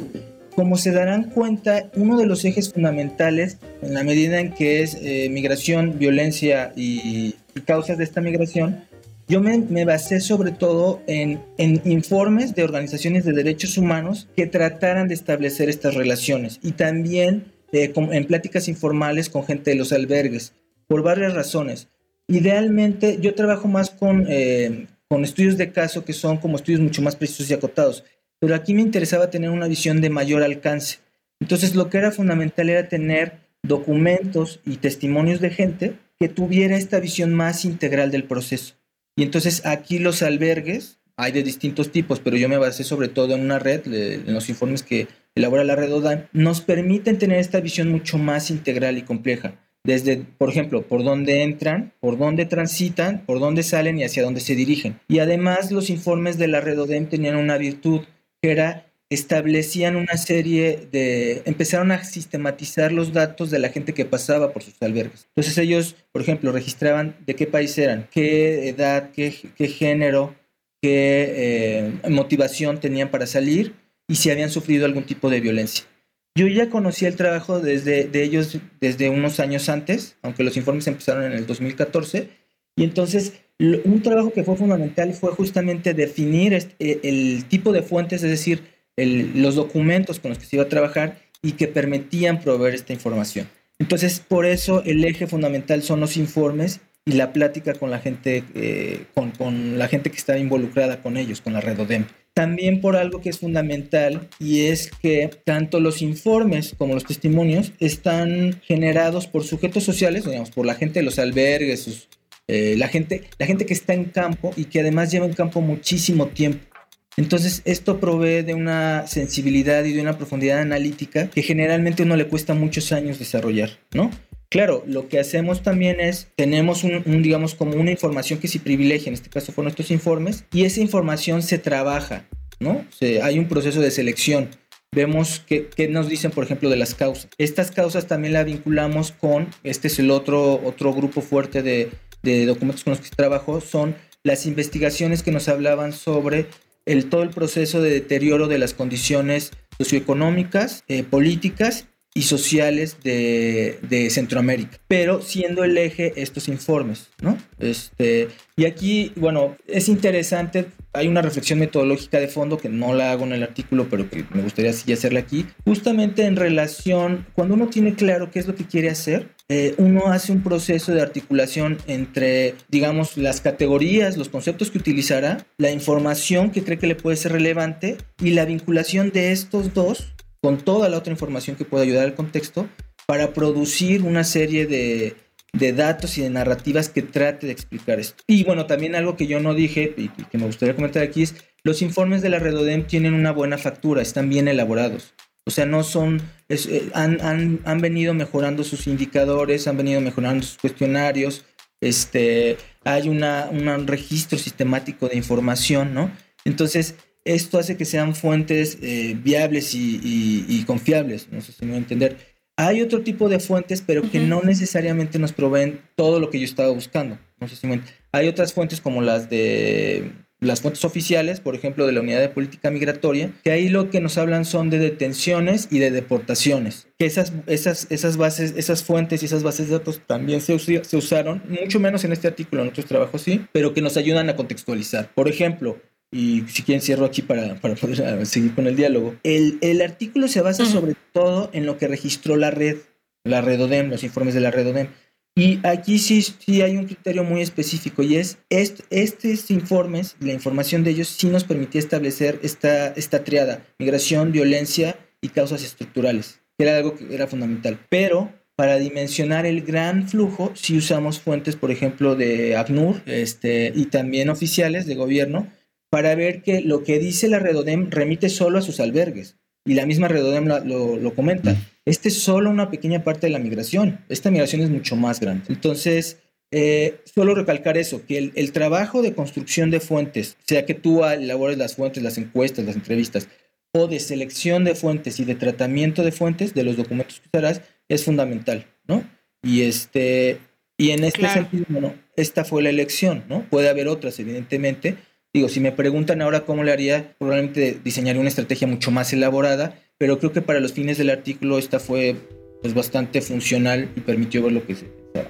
Como se darán cuenta, uno de los ejes fundamentales, en la medida en que es eh, migración, violencia y, y, causas de esta migración, yo me, me basé sobre todo en, en, informes de organizaciones de derechos humanos que trataran de establecer estas relaciones y también eh, con, en pláticas informales con gente de los albergues, por varias razones. Idealmente, yo trabajo más con, eh, con estudios de caso que son como estudios mucho más precisos y acotados pero aquí me interesaba tener una visión de mayor alcance. Entonces lo que era fundamental era tener documentos y testimonios de gente que tuviera esta visión más integral del proceso. Y entonces aquí los albergues, hay de distintos tipos, pero yo me basé sobre todo en una red, en los informes que elabora la red ODAN, nos permiten tener esta visión mucho más integral y compleja. Desde, por ejemplo, por dónde entran, por dónde transitan, por dónde salen y hacia dónde se dirigen. Y además los informes de la red ODEM tenían una virtud era establecían una serie de, empezaron a sistematizar los datos de la gente que pasaba por sus albergues. Entonces ellos, por ejemplo, registraban de qué país eran, qué edad, qué, qué género, qué eh, motivación tenían para salir y si habían sufrido algún tipo de violencia. Yo ya conocía el trabajo desde, de ellos desde unos años antes, aunque los informes empezaron en el 2014, y entonces un trabajo que fue fundamental fue justamente definir eh, el tipo de fuentes, es decir, los documentos con los que se iba a trabajar y que permitían proveer esta información. Entonces, por eso el eje fundamental son los informes y la plática con la gente, eh, con, la gente que está involucrada con ellos, con la red ODEM. También por algo que es fundamental y es que tanto los informes como los testimonios están generados por sujetos sociales, digamos, por la gente de los albergues, eh, la, gente, la gente que está en campo y que además lleva en campo muchísimo tiempo. Entonces, esto provee de una sensibilidad y de una profundidad analítica que generalmente uno le cuesta muchos años desarrollar, ¿no? Claro, lo que hacemos también es, tenemos un, digamos, como una información que se privilegia, en este caso fueron estos informes, y esa información se trabaja, ¿no? hay un proceso de selección. Vemos que, nos dicen, por ejemplo, de las causas. Estas causas también las vinculamos con, este es el otro, otro grupo fuerte de, documentos con los que trabajo son las investigaciones que nos hablaban sobre el, todo el proceso de deterioro de las condiciones socioeconómicas, eh, políticas y sociales de, de, Centroamérica, pero siendo el eje estos informes, ¿no? Este, y aquí, bueno, es interesante, hay una reflexión metodológica de fondo que no la hago en el artículo, pero que me gustaría sí hacerla aquí, justamente en relación, cuando uno tiene claro qué es lo que quiere hacer, eh, uno hace un proceso de articulación entre, digamos, las categorías, los conceptos que utilizará, la información que cree que le puede ser relevante y la vinculación de estos dos con toda la otra información que puede ayudar al contexto para producir una serie de, datos y de narrativas que trate de explicar esto. Y bueno, también algo que yo no dije y, que me gustaría comentar aquí es, los informes de la Redodem tienen una buena factura, están bien elaborados. O sea, no son, eh, han, han, venido mejorando sus indicadores, han venido mejorando sus cuestionarios, este, hay una, un registro sistemático de información, ¿no? Entonces, esto hace que sean fuentes eh, viables y, confiables, no sé si me voy a entender. Hay otro tipo de fuentes, pero que no necesariamente nos proveen todo lo que yo estaba buscando. No sé si me... Hay otras fuentes como las de las fuentes oficiales, por ejemplo, de la Unidad de Política Migratoria, que ahí lo que nos hablan son de detenciones y de deportaciones. Que esas, esas, esas bases, esas fuentes y esas bases de datos también se, se usaron, mucho menos en este artículo, en otros trabajos sí, pero que nos ayudan a contextualizar. Por ejemplo, y si quieren cierro aquí para, para poder ah, seguir con el diálogo. El, el artículo se basa sobre todo en lo que registró la red, la red ODEM, los informes de la red ODEM. Y aquí sí, sí hay un criterio muy específico y es estos informes, la información de ellos sí nos permitía establecer esta, esta triada, migración, violencia y causas estructurales, que era algo que era fundamental. Pero para dimensionar el gran flujo, sí usamos fuentes, por ejemplo, de ACNUR este, y también oficiales de gobierno, para ver que lo que dice la Redodem remite solo a sus albergues. Y la misma Redodem lo, lo comenta. Este es solo una pequeña parte de la migración. Esta migración es mucho más grande. Entonces, eh, solo recalcar eso, que el, el trabajo de construcción de fuentes, sea que tú elabores las fuentes, las encuestas, las entrevistas, o de selección de fuentes y de tratamiento de fuentes de los documentos que usarás, es fundamental, ¿no? Y este, y en este Claro. sentido, bueno, esta fue la elección, ¿no? Puede haber otras, evidentemente. Digo, si me preguntan ahora cómo le haría, probablemente diseñaría una estrategia mucho más elaborada, pero creo que para los fines del artículo esta fue pues bastante funcional y permitió ver lo que se pensaba.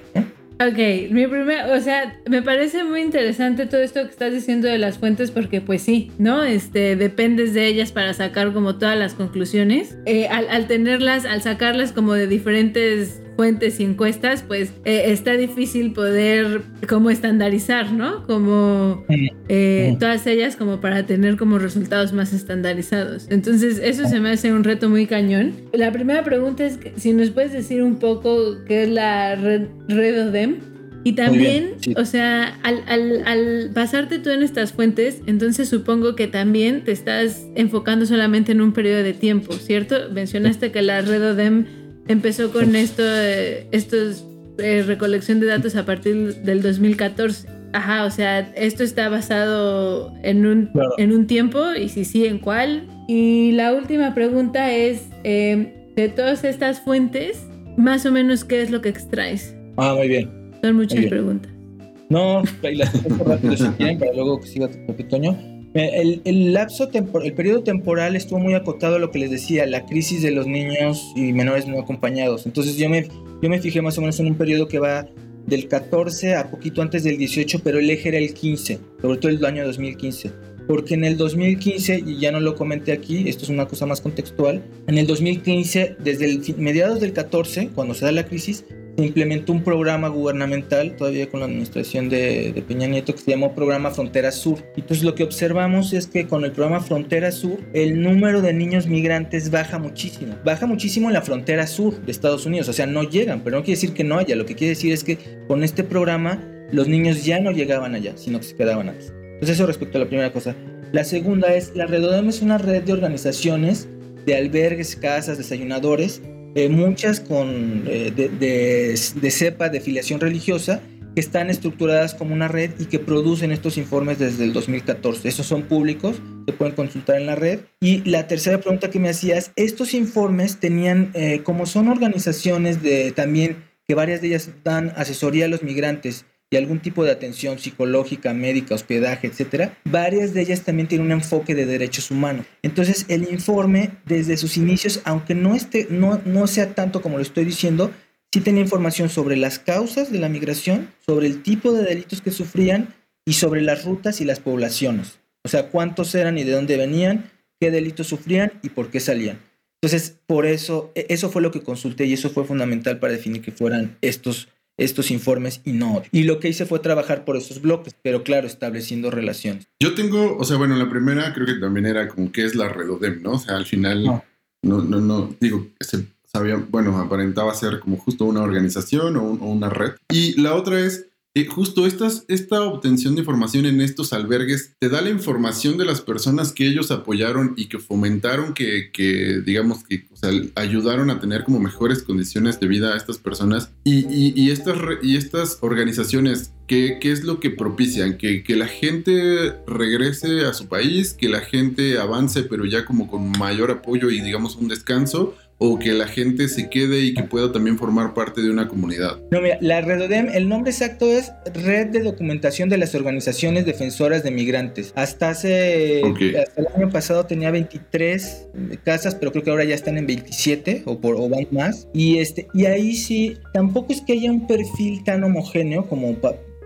Ok, mi primer, o sea, me parece muy interesante todo esto que estás diciendo de las fuentes porque pues sí, ¿no? Este, dependes de ellas para sacar como todas las conclusiones. Eh, al tenerlas, al sacarlas como de diferentes fuentes y encuestas, pues eh, está difícil poder como estandarizar, ¿no? Como eh, todas ellas como para tener como resultados más estandarizados. Entonces eso se me hace un reto muy cañón. La primera pregunta es que si nos puedes decir un poco qué es la red, red ODEM y también, sí. o sea, al, al, al basarte tú en estas fuentes, entonces supongo que también te estás enfocando solamente en un periodo de tiempo, ¿cierto? Mencionaste que la red ODEM empezó con esto, eh, estos eh, recolección de datos a partir del 2014. Ajá, o sea, esto está basado en un, Claro. en un tiempo y si sí, ¿en cuál? Y la última pregunta es, eh, de todas estas fuentes, más o menos, ¿qué es lo que extraes? Ah, muy bien. Son muchas bien. preguntas. No, contesto rápido si quieren, para luego que siga Pepe Toño. Eh, El, el lapso tempor- el periodo temporal estuvo muy acotado a lo que les decía, la crisis de los niños y menores no acompañados. Entonces yo me, yo me fijé más o menos en un periodo que va del 14 a poquito antes del 18, pero el eje era el 15, sobre todo el año 2015. Porque en el 2015, y ya no lo comenté aquí, esto es una cosa más contextual, en el 2015, desde el mediados del 14, cuando se da la crisis, se implementó un programa gubernamental, todavía con la administración de, de Peña Nieto, que se llamó Programa Frontera Sur. Entonces lo que observamos es que con el programa Frontera Sur, el número de niños migrantes baja muchísimo. Baja muchísimo en la frontera sur de Estados Unidos, o sea, no llegan, pero no quiere decir que no haya, lo que quiere decir es que con este programa los niños ya no llegaban allá, sino que se quedaban antes. Entonces eso respecto a la primera cosa. La segunda es, la Redodem es una red de organizaciones, de albergues, casas, desayunadores, muchas con eh, de, de- de cepa de filiación religiosa que están estructuradas como una red y que producen estos informes desde el 2014. Esos son públicos, se pueden consultar en la red. Y la tercera pregunta que me hacías, estos informes tenían, eh, como son organizaciones de también que varias de ellas dan asesoría a los migrantes y algún tipo de atención psicológica, médica, hospedaje, etcétera, varias de ellas también tienen un enfoque de derechos humanos. Entonces, el informe desde sus inicios, aunque no esté no no sea tanto como lo estoy diciendo, sí tenía información sobre las causas de la migración, sobre el tipo de delitos que sufrían y sobre las rutas y las poblaciones. O sea, cuántos eran y de dónde venían, qué delitos sufrían y por qué salían. Entonces, por eso, e- eso fue lo que consulté y eso fue fundamental para definir que fueran estos, estos informes y no. otros. Y lo que hice fue trabajar por esos bloques, pero claro, estableciendo relaciones. Yo tengo, o sea, bueno, la primera creo que también era como que es la Redodem, ¿no? O sea, al final, No. no, no, no, digo, se sabía, bueno, aparentaba ser como justo una organización o, un- o una red. Y la otra es, eh, justo estas, esta obtención de información en estos albergues te da la información de las personas que ellos apoyaron y que fomentaron que, que digamos, que ayudaron a tener como mejores condiciones de vida a estas personas. Y, y- y estas, y estas organizaciones, ¿qué, qué es lo que propician? Que, que la gente regrese a su país, que la gente avance, pero ya como con mayor apoyo y digamos un descanso, o que la gente se quede y que pueda también formar parte de una comunidad. No, mira, la Redodem, el nombre exacto es Red de Documentación de las Organizaciones Defensoras de Migrantes. Hasta hace, Ok. hasta el año pasado tenía 23 casas, pero creo que ahora ya están en 27 o, por, o van más. Y, este, y ahí sí, tampoco es que haya un perfil tan homogéneo como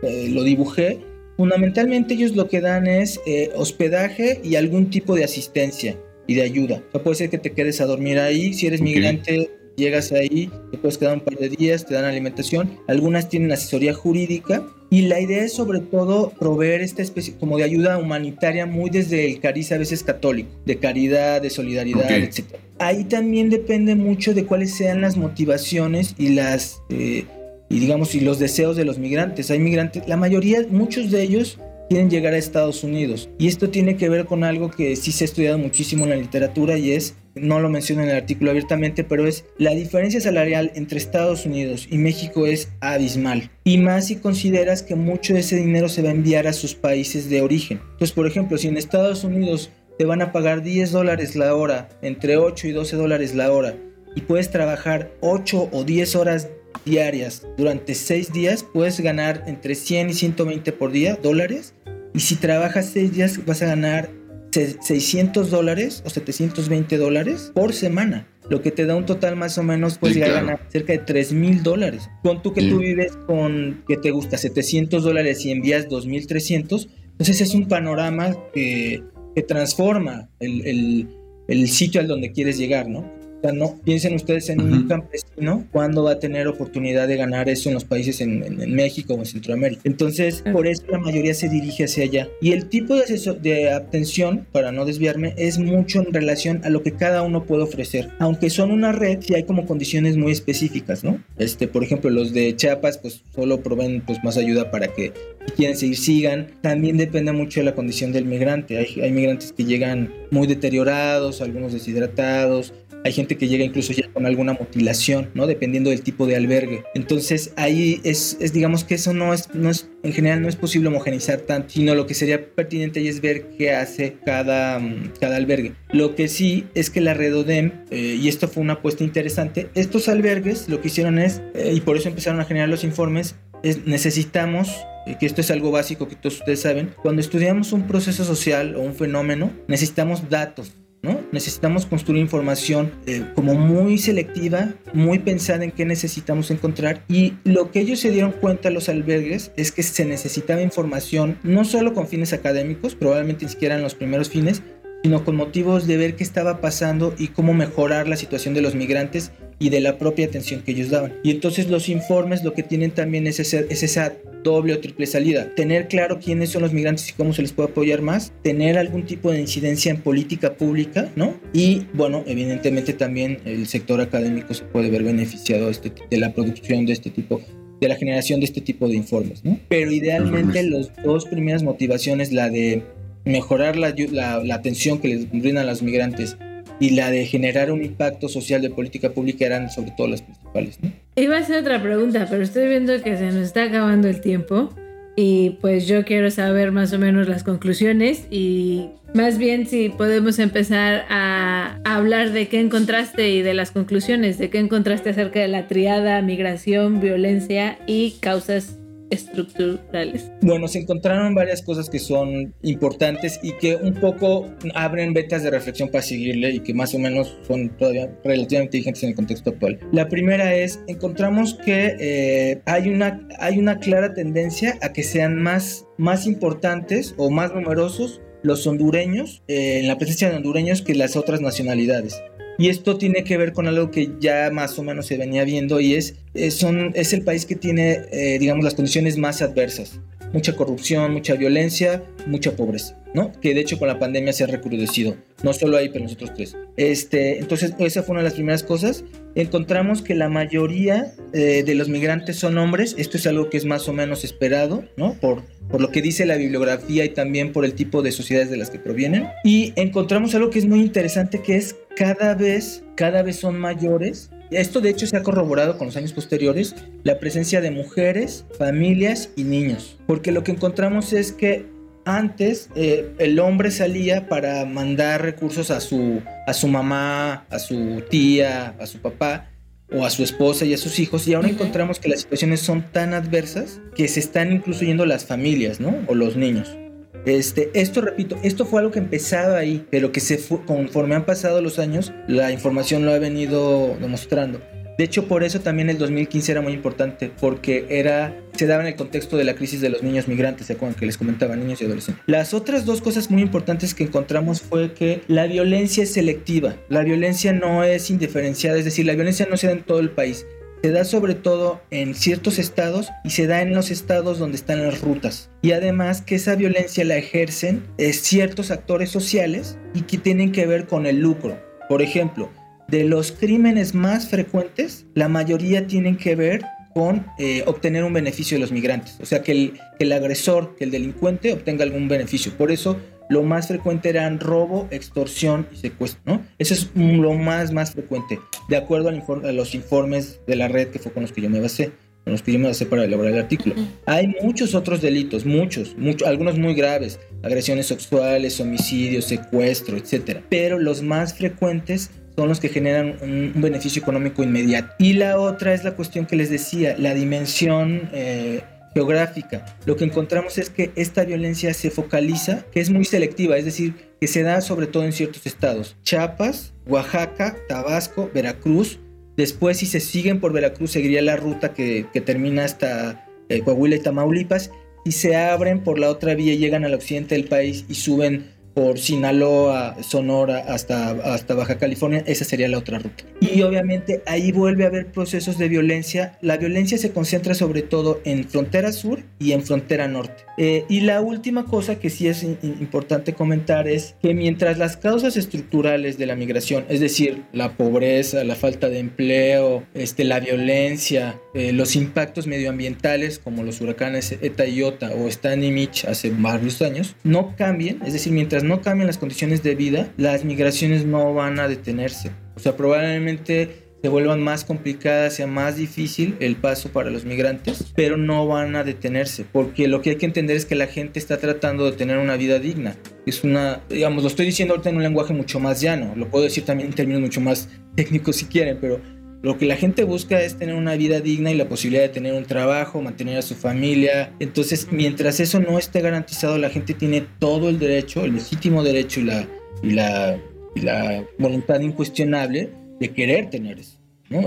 eh, lo dibujé. Fundamentalmente ellos lo que dan es eh, hospedaje y algún tipo de asistencia y de ayuda. O sea, puede ser que te quedes a dormir ahí, si eres Ok. migrante llegas ahí, te puedes quedar un par de días, te dan alimentación, algunas tienen asesoría jurídica y la idea es sobre todo proveer esta especie como de ayuda humanitaria muy desde el cariz a veces católico, de caridad, de solidaridad, Ok. etc. Ahí también depende mucho de cuáles sean las motivaciones y las eh, y digamos y los deseos de los migrantes. Hay migrantes, la mayoría, muchos de ellos quieren llegar a Estados Unidos. Y esto tiene que ver con algo que sí se ha estudiado muchísimo en la literatura y es, no lo menciono en el artículo abiertamente, pero es la diferencia salarial entre Estados Unidos y México es abismal. Y más si consideras que mucho de ese dinero se va a enviar a sus países de origen. Entonces, por ejemplo, si en Estados Unidos te van a pagar 10 dólares la hora, entre 8 y 12 dólares la hora, y puedes trabajar 8 o 10 horas diarias durante 6 días, puedes ganar entre 100 y 120 por día dólares. Y si trabajas 6 días, vas a ganar 600 dólares o 720 dólares por semana. Lo que te da un total más o menos, puedes Sí, llegar a claro. ganar cerca de 3 mil dólares. Con tú que Sí. tú vives con, que te gusta 700 dólares y envías 2.300, entonces es un panorama que, que transforma el, el- el sitio al donde quieres llegar, ¿no? O sea, no piensen ustedes en un campesino cuándo va a tener oportunidad de ganar eso en los países en, en- en México o en Centroamérica. Entonces, por eso la mayoría se dirige hacia allá. Y el tipo de, asesor- de atención, para no desviarme, es mucho en relación a lo que cada uno puede ofrecer. Aunque son una red, sí hay como condiciones muy específicas, ¿no? Este, por ejemplo, los de Chiapas, pues solo proveen pues, más ayuda para que si quieren seguir, sigan. También depende mucho de la condición del migrante. Hay, hay migrantes que llegan muy deteriorados, algunos deshidratados. Hay gente que llega incluso ya con alguna mutilación, ¿no? Dependiendo del tipo de albergue. Entonces ahí es, es digamos que eso no es, no es, en general no es posible homogenizar tanto, sino lo que sería pertinente ahí es ver qué hace cada, mm, cada albergue. Lo que sí es que la Redodem, eh, y esto fue una apuesta interesante, estos albergues lo que hicieron es, eh, y por eso empezaron a generar los informes, es necesitamos eh, que esto es algo básico que todos ustedes saben, cuando estudiamos un proceso social o un fenómeno, necesitamos datos. ¿No? Necesitamos construir información eh, como muy selectiva, muy pensada en qué necesitamos encontrar y lo que ellos se dieron cuenta los albergues es que se necesitaba información no solo con fines académicos, probablemente ni siquiera en los primeros fines, sino con motivos de ver qué estaba pasando y cómo mejorar la situación de los migrantes y de la propia atención que ellos daban. Y entonces los informes lo que tienen también es, ese- es esa doble o triple salida. Tener claro quiénes son los migrantes y cómo se les puede apoyar más. Tener algún tipo de incidencia en política pública, ¿no? Y bueno, evidentemente también el sector académico se puede ver beneficiado de, este- de la producción de este tipo de la generación de este tipo de informes, ¿no? Pero idealmente las dos primeras motivaciones, la de mejorar la, la, la atención que les brindan a los migrantes y la de generar un impacto social de política pública eran sobre todo las principales, ¿no? Iba a hacer otra pregunta, pero estoy viendo que se nos está acabando el tiempo y pues yo quiero saber más o menos las conclusiones y más bien si podemos empezar a, a hablar de qué encontraste y de las conclusiones, de qué encontraste acerca de la triada, migración, violencia y causas estructurales. Bueno, se encontraron varias cosas que son importantes y que un poco abren vetas de reflexión para seguirle y que más o menos son todavía relativamente vigentes en el contexto actual. La primera es, encontramos que eh, hay, una, hay una clara tendencia a que sean más, más importantes o más numerosos los hondureños, eh, en la presencia de hondureños que las otras nacionalidades. Y esto tiene que ver con algo que ya más o menos se venía viendo y es, es, son, es el país que tiene, eh, digamos, las condiciones más adversas. Mucha corrupción, mucha violencia, mucha pobreza, ¿no? Que de hecho con la pandemia se ha recrudecido. No solo ahí, pero en los otros tres. Este, entonces, esa fue una de las primeras cosas. Encontramos que la mayoría eh, de los migrantes son hombres. Esto es algo que es más o menos esperado, ¿no? Por, por lo que dice la bibliografía y también por el tipo de sociedades de las que provienen. Y encontramos algo que es muy interesante, que es cada vez, cada vez son mayores. Esto de hecho se ha corroborado con los años posteriores, la presencia de mujeres, familias y niños. Porque lo que encontramos es que antes eh, el hombre salía para mandar recursos a su, a su mamá, a su tía, a su papá o a su esposa y a sus hijos y ahora encontramos que las situaciones son tan adversas que se están incluso yendo las familias, ¿no? O los niños. Este, esto, repito, esto fue algo que empezaba ahí, pero que se fue, conforme han pasado los años, la información lo ha venido demostrando. De hecho, por eso también el 2015 era muy importante, porque era, se daba en el contexto de la crisis de los niños migrantes, ¿se acuerdan que les comentaba, niños y adolescentes? Las otras dos cosas muy importantes que encontramos fue que la violencia es selectiva, la violencia no es indiferenciada, es decir, la violencia no se da en todo el país, se da sobre todo en ciertos estados y se da en los estados donde están las rutas. Y además que esa violencia la ejercen eh, ciertos actores sociales y que tienen que ver con el lucro. Por ejemplo, de los crímenes más frecuentes, la mayoría tienen que ver con eh, obtener un beneficio de los migrantes. O sea, que el, que el agresor, que el delincuente obtenga algún beneficio. Por eso lo más frecuente eran robo, extorsión y secuestro, ¿no? Eso es lo más, más frecuente, de acuerdo al a los informes de la red que fue con los que yo me basé, con los que yo me basé para elaborar el artículo. Hay muchos otros delitos, muchos, muchos, algunos muy graves, agresiones sexuales, homicidios, secuestro, etcétera. Pero los más frecuentes son los que generan un, un beneficio económico inmediato. Y la otra es la cuestión que les decía, la dimensión eh, geográfica. Lo que encontramos es que esta violencia se focaliza, que es muy selectiva, es decir, que se da sobre todo en ciertos estados. Chiapas, Oaxaca, Tabasco, Veracruz. Después, si se siguen por Veracruz, seguiría la ruta que, termina hasta eh, Coahuila y Tamaulipas. Y se abren por la otra vía, llegan al occidente del país y suben por Sinaloa, Sonora hasta, hasta Baja California, esa sería la otra ruta. Y obviamente ahí vuelve a haber procesos de violencia. La violencia se concentra sobre todo en frontera sur y en frontera norte. Eh, y la última cosa que sí es importante comentar es que mientras las causas estructurales de la migración, es decir, la pobreza, la falta de empleo, este, la violencia, eh, los impactos medioambientales como los huracanes Eta y Iota o Stan y Mitch hace varios años, no cambien, es decir, mientras no cambien las condiciones de vida, las migraciones no van a detenerse. O sea, probablemente se vuelvan más complicadas, sea más difícil el paso para los migrantes, pero no van a detenerse, porque lo que hay que entender es que la gente está tratando de tener una vida digna. Es una, digamos, lo estoy diciendo ahorita en un lenguaje mucho más llano, lo puedo decir también en términos mucho más técnicos si quieren, pero lo que la gente busca es tener una vida digna y la posibilidad de tener un trabajo, mantener a su familia. Entonces, mientras eso no esté garantizado, la gente tiene todo el derecho, el legítimo derecho y la, y la, y la voluntad incuestionable de querer tener eso. ¿No?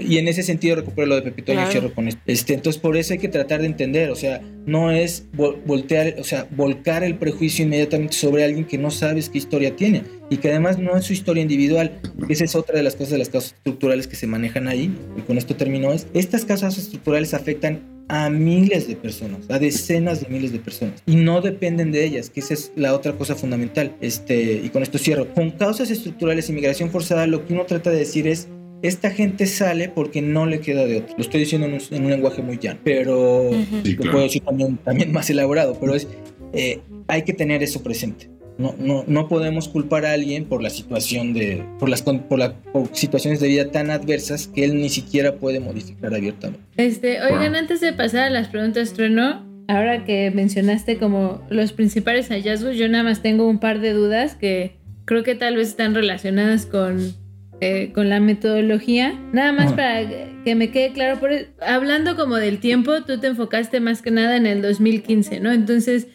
Y en ese sentido recupero lo de Pepito Claro. y cierro con esto. Este, entonces, por eso hay que tratar de entender, o sea, no es vol- voltear, o sea, volcar el prejuicio inmediatamente sobre alguien que no sabes qué historia tiene y que además no es su historia individual. Esa es otra de las cosas de las causas estructurales que se manejan ahí, y con esto termino, es, estas causas estructurales afectan a miles de personas, a decenas de miles de personas, y no dependen de ellas, que esa es la otra cosa fundamental. Este, y con esto cierro. Con causas estructurales y migración forzada, lo que uno trata de decir es, esta gente sale porque no le queda de otro. Lo estoy diciendo en un, en un lenguaje muy llano, pero Sí, lo claro. puedo decir también, también más elaborado, pero es, eh, hay que tener eso presente. No, no, no podemos culpar a alguien por la situación de, por las con- por, la- por situaciones de vida tan adversas que él ni siquiera puede modificar abiertamente. Este, oigan, Wow. antes de pasar a las preguntas, Trueno, ahora que mencionaste como los principales hallazgos, yo nada más tengo un par de dudas que creo que tal vez están relacionadas con, eh, con la metodología. Nada más para que me quede claro, por, hablando como del tiempo, tú te enfocaste más que nada en el 2015, ¿no? Entonces,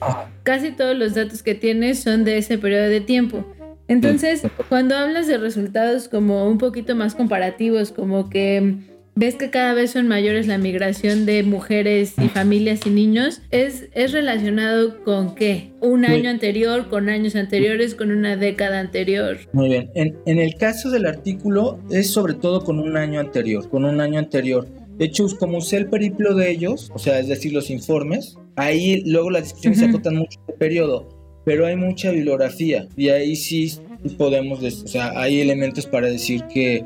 casi todos los datos que tienes son de ese periodo de tiempo. Entonces, cuando hablas de resultados como un poquito más comparativos, como que ves que cada vez son mayores la migración de mujeres y familias y niños, ¿es, es relacionado con qué? ¿Un Sí. año anterior, con años anteriores, con una década anterior? Muy bien. En, en el caso del artículo es sobre todo con un año anterior, con un año anterior. De hecho, como usé el periplo de ellos, o sea, es decir, los informes, ahí luego las discusiones se Ujú. acotan mucho de periodo, pero hay mucha bibliografía y ahí sí podemos, o sea, hay elementos para decir que,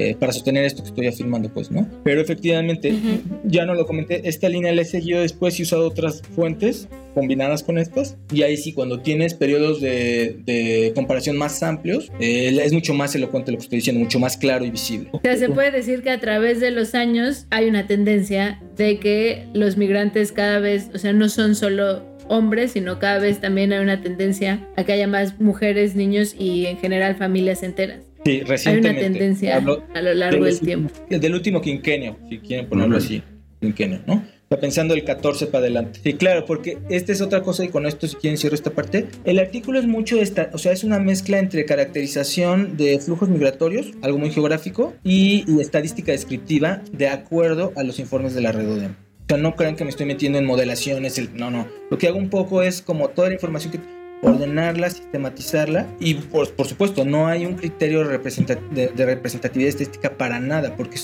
eh, para sostener esto que estoy afirmando, pues, ¿no? Pero efectivamente, ya no lo comenté, esta línea la he seguido después y he usado otras fuentes combinadas con estas. Y ahí sí, cuando tienes periodos de, de comparación más amplios, eh, es mucho más elocuente lo que estoy diciendo, mucho más claro y visible. O sea, se puede decir que a través de los años hay una tendencia de que los migrantes cada vez, o sea, no son solo hombres, sino cada vez también hay una tendencia a que haya más mujeres, niños y en general familias enteras. Sí, Hay una recientemente. tendencia hablo a lo largo del del- tiempo. Del último quinquenio, si quieren ponerlo así, quinquenio, ¿no? Está pensando el 14 para adelante. Sí, claro, porque esta es otra cosa y con esto si quieren cierro esta parte. El artículo es mucho de esta, o sea, es una mezcla entre caracterización de flujos migratorios, algo muy geográfico, y, y estadística descriptiva de acuerdo a los informes de la red ODEM. O sea, no crean que me estoy metiendo en modelaciones, el- no, no. Lo que hago un poco es como toda la información que ordenarla, sistematizarla y por, por supuesto no hay un criterio de, representatividad estadística para nada porque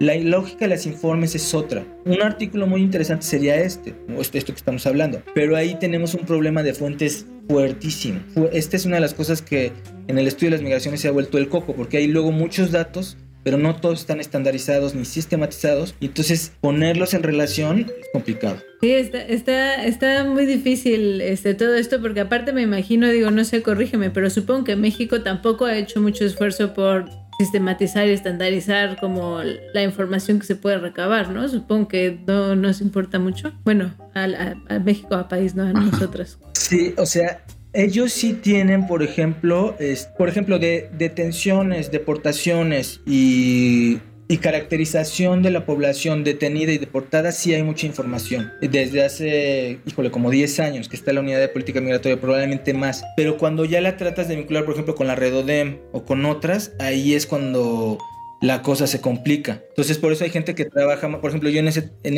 la lógica de los informes es otra. Un artículo muy interesante sería este, o esto, que estamos hablando, pero ahí tenemos un problema de fuentes fuertísimo. Fu- Esta es una de las cosas que en el estudio de las migraciones se ha vuelto el coco porque hay luego muchos datos pero no todos están estandarizados ni sistematizados, y entonces ponerlos en relación es complicado. Sí, está, está, está muy difícil este, todo esto porque aparte me imagino, digo, no sé, corrígeme, pero supongo que México tampoco ha hecho mucho esfuerzo por sistematizar y estandarizar como la información que se puede recabar, ¿no? Supongo que no nos importa mucho. Bueno, a, a- a México, a país, no a nosotras. Sí, o sea, ellos sí tienen, por ejemplo, por ejemplo, de detenciones, deportaciones y, y caracterización de la población detenida y deportada, sí hay mucha información. Desde hace, híjole, como 10 años que está la unidad de política migratoria, probablemente más. Pero cuando ya la tratas de vincular, por ejemplo, con la Redodem o con otras, ahí es cuando la cosa se complica. Entonces, por eso hay gente que trabaja, por ejemplo, yo en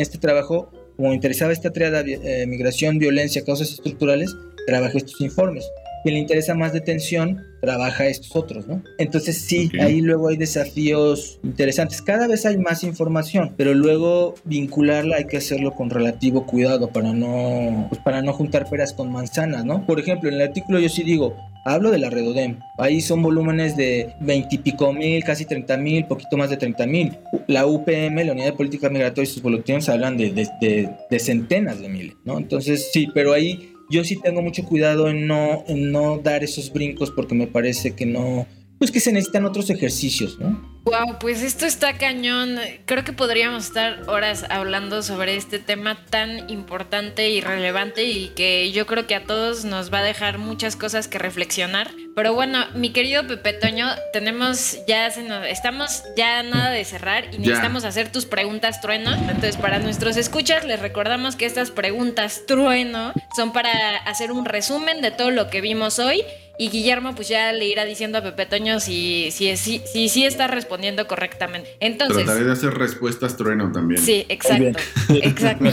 este trabajo, como me interesaba esta triada, eh, migración, violencia, causas estructurales, trabajé estos informes. Quien le interesa más detención, trabaja estos otros, ¿no? Entonces sí, ahí luego hay desafíos interesantes. Cada vez hay más información, pero luego vincularla hay que hacerlo con relativo cuidado para no, pues, para no juntar peras con manzanas, ¿no? Por ejemplo, en el artículo yo sí digo, Hablo de la Redodem. Ahí son volúmenes de 20 y pico mil, casi 30 mil, poquito más de 30 mil. La UPM, la Unidad de Política Migratoria y sus boletines hablan de, de, de- de centenas de miles, ¿no? Entonces, sí, pero ahí yo sí tengo mucho cuidado en no, en no dar esos brincos porque me parece que no, pues que se necesitan otros ejercicios, ¿no? Wow, pues esto está cañón. Creo que podríamos estar horas hablando sobre este tema tan importante y relevante y que yo creo que a todos nos va a dejar muchas cosas que reflexionar. Pero bueno, mi querido Pepe Toño, tenemos ya se nos- estamos ya nada de cerrar y necesitamos hacer tus preguntas trueno. Entonces, para nuestros escuchas les recordamos que estas preguntas trueno son para hacer un resumen de todo lo que vimos hoy y Guillermo pues ya le irá diciendo a Pepe Toño si si si, si, si está respondiendo correctamente. Entonces, Trataré de hacer respuestas trueno también. sí, exacto, exacto.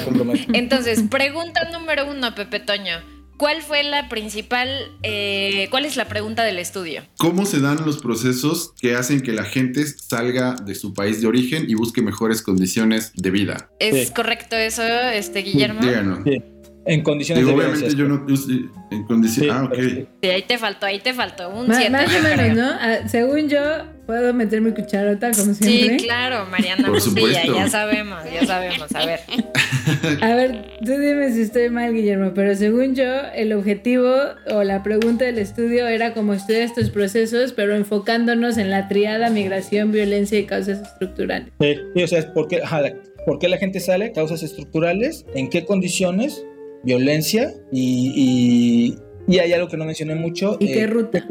Entonces, pregunta número uno, Pepe Toño. ¿Cuál fue la principal, eh, cuál es la pregunta del estudio? ¿Cómo se dan los procesos que hacen que la gente salga de su país de origen y busque mejores condiciones de vida? ¿Es Sí. correcto eso, este Guillermo? Díganos. Sí. En condiciones Digo, de obviamente violencia. yo no en condiciones. Sí, ah, ok. sí. Sí, ahí te faltó, ahí te faltó. Un Ma- 7. más o menos, ¿no? Ah, según yo, puedo meter mi cucharota como Sí, siempre. claro, Mariana. Por sí, ya, sabemos, ya sabemos. A ver. A ver, tú dime si estoy mal, Guillermo, pero según yo, el objetivo o la pregunta del estudio era como estudiar estos procesos, pero enfocándonos en la triada migración, violencia y causas estructurales. Sí, sí, o sea, es ¿por qué, ajá, la- por qué la gente sale? Causas estructurales, ¿en qué condiciones? Violencia y, y, y hay algo que no mencioné mucho. ¿Y qué eh, ruta?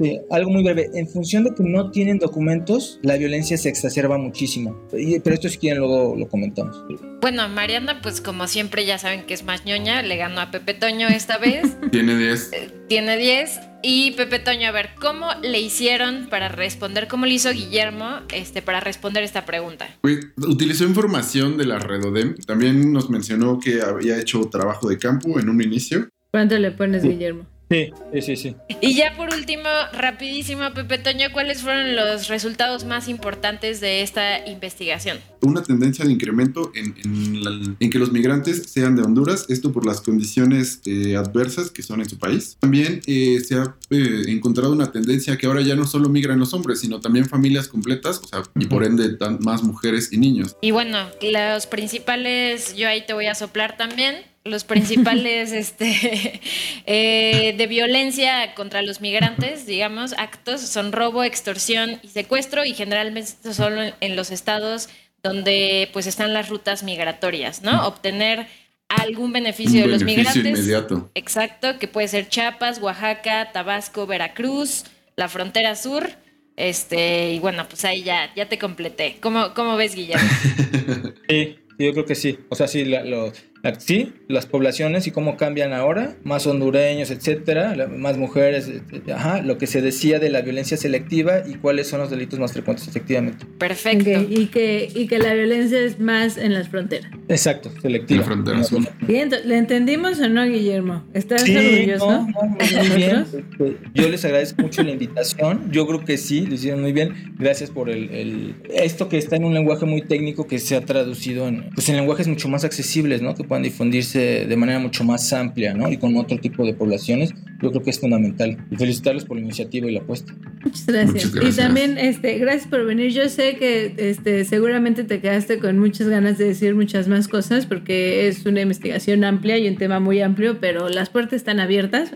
Sí, algo muy breve. En función de que no tienen documentos, la violencia se exacerba muchísimo. Pero esto si quieren luego lo comentamos. Bueno, Mariana, pues como siempre ya saben que es más ñoña, le ganó a Pepe Toño esta vez. Tiene 10. Tiene 10. Y Pepe Toño, a ver, ¿cómo le hicieron para responder? ¿Cómo le hizo Guillermo este, para responder esta pregunta? Utilizó información de la Redodem. También nos mencionó que había hecho trabajo de campo en un inicio. ¿Cuánto le pones, Guillermo? Sí, sí, sí. sí. Y ya por último, rapidísimo, Pepe Toño, ¿cuáles fueron los resultados más importantes de esta investigación? Una tendencia de incremento en, en la- en que los migrantes sean de Honduras, esto por las condiciones eh, adversas que son en su país. También eh, se ha eh, encontrado una tendencia que ahora ya no solo migran los hombres, sino también familias completas, o sea, y por ende tan- más mujeres y niños. Y bueno, los principales, yo ahí te voy a soplar también, los principales este, eh, de violencia contra los migrantes, digamos, actos son robo, extorsión y secuestro y generalmente solo en los estados donde pues están las rutas migratorias, ¿no? Obtener algún beneficio Un de los migrantes. inmediato. Exacto, que puede ser Chiapas, Oaxaca, Tabasco, Veracruz, la frontera sur. Este, y bueno, pues ahí ya, ya te completé. ¿Cómo, cómo ves, Guillermo? Sí, yo creo que sí. O sea, sí, la- lo- la- sí, las poblaciones y cómo cambian ahora, más hondureños, etcétera, la- más mujeres, ajá, lo que se decía de la violencia selectiva y cuáles son los delitos más frecuentes, efectivamente. Perfecto. Y, que, y que la violencia es más en las fronteras. Exacto, selectiva. La frontera sur. Bien, ¿le entendimos o no, Guillermo? ¿Estás Sí, orgulloso? no, no, de muy bien. Este, Yo les agradezco mucho la invitación. Yo creo que sí, lo hicieron muy bien. Gracias por el, el- esto que está en un lenguaje muy técnico que se ha traducido en, pues, en lenguajes mucho más accesibles, ¿no? Que puedan difundirse de manera mucho más amplia, ¿no? Y con otro tipo de poblaciones, yo creo que es fundamental. Y felicitarlos por la iniciativa y la apuesta. Muchas gracias. Muchas gracias. Y también, este, gracias por venir. Yo sé que este, seguramente te quedaste con muchas ganas de decir muchas más cosas porque es una investigación amplia y un tema muy amplio, pero las puertas están abiertas.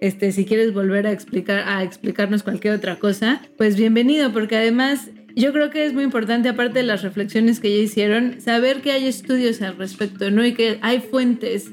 Este, si quieres volver a explicar, a explicarnos cualquier otra cosa, pues bienvenido, porque además yo creo que es muy importante, aparte de las reflexiones que ya hicieron, saber que hay estudios al respecto, ¿no? Y que hay fuentes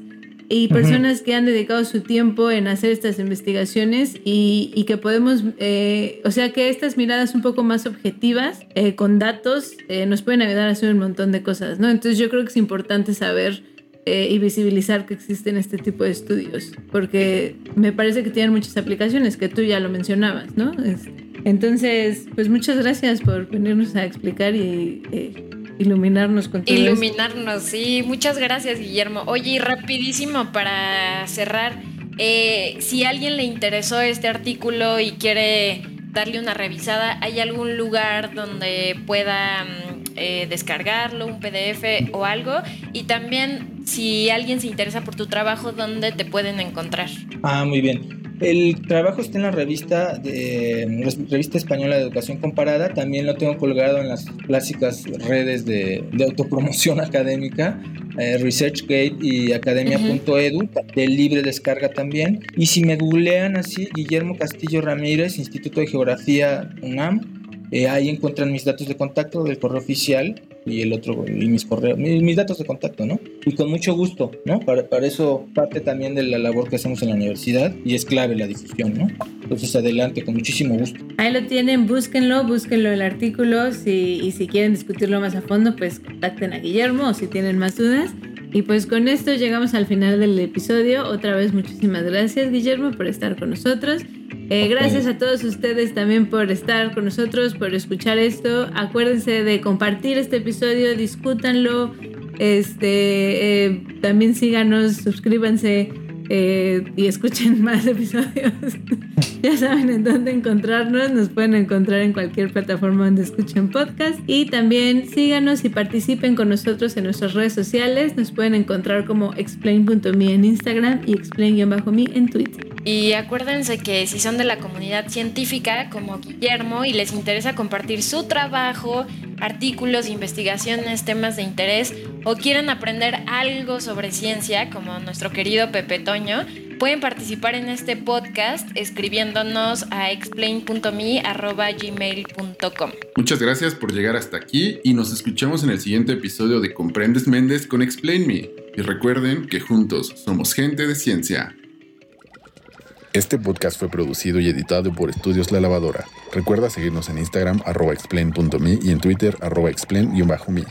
y personas que han dedicado su tiempo en hacer estas investigaciones y, y que podemos, eh, o sea, que estas miradas un poco más objetivas, eh, con datos, eh, nos pueden ayudar a hacer un montón de cosas, ¿no? Entonces yo creo que es importante saber eh, y visibilizar que existen este tipo de estudios, porque me parece que tienen muchas aplicaciones, que tú ya lo mencionabas, ¿no? Es- entonces, pues muchas gracias por venirnos a explicar y eh, iluminarnos con todo esto. Iluminarnos, sí. Muchas gracias, Guillermo. Oye, y rapidísimo para cerrar, eh, si alguien le interesó este artículo y quiere darle una revisada, ¿hay algún lugar donde pueda mm, eh, descargarlo, un PDF o algo? Y también, si alguien se interesa por tu trabajo, ¿dónde te pueden encontrar? Ah, muy bien. El trabajo está en la revista de la revista española de educación comparada. También lo tengo colgado en las clásicas redes de, de autopromoción académica, eh, ResearchGate y academia.edu, de libre descarga también. Y si me googlean así, Guillermo Castillo Ramírez, Instituto de Geografía UNAM, eh, ahí encuentran mis datos de contacto del correo oficial y el otro, y mis correos, mis, mis datos de contacto, ¿no? Y con mucho gusto, ¿no? Para, para eso parte también de la labor que hacemos en la universidad y es clave la difusión, ¿no? Entonces adelante, con muchísimo gusto. Ahí lo tienen, búsquenlo, búsquenlo el artículo si, y si quieren discutirlo más a fondo, pues contacten a Guillermo o si tienen más dudas. Y pues con esto llegamos al final del episodio. Otra vez muchísimas gracias Guillermo por estar con nosotros. Eh, gracias a todos ustedes también por estar con nosotros, por escuchar esto. Acuérdense de compartir este episodio, discútanlo. Este, eh, también síganos, suscríbanse eh, y escuchen más episodios. ya saben en dónde encontrarnos. Nos pueden encontrar en cualquier plataforma donde escuchen podcast. Y también síganos y participen con nosotros en nuestras redes sociales. Nos pueden encontrar como explain.me en Instagram y explain-me en Twitter. Y acuérdense que si son de la comunidad científica como Guillermo y les interesa compartir su trabajo, artículos, investigaciones, temas de interés o quieren aprender algo sobre ciencia como nuestro querido Pepe Pueden participar en este podcast escribiéndonos a explain.me@gmail.com. Muchas gracias por llegar hasta aquí y nos escuchamos en el siguiente episodio de Comprendes Méndez con Explain Me. Y recuerden que juntos somos gente de ciencia. Este podcast fue producido y editado por Estudios La Lavadora. Recuerda seguirnos en Instagram arroba explain.me y en Twitter arroba explain-me.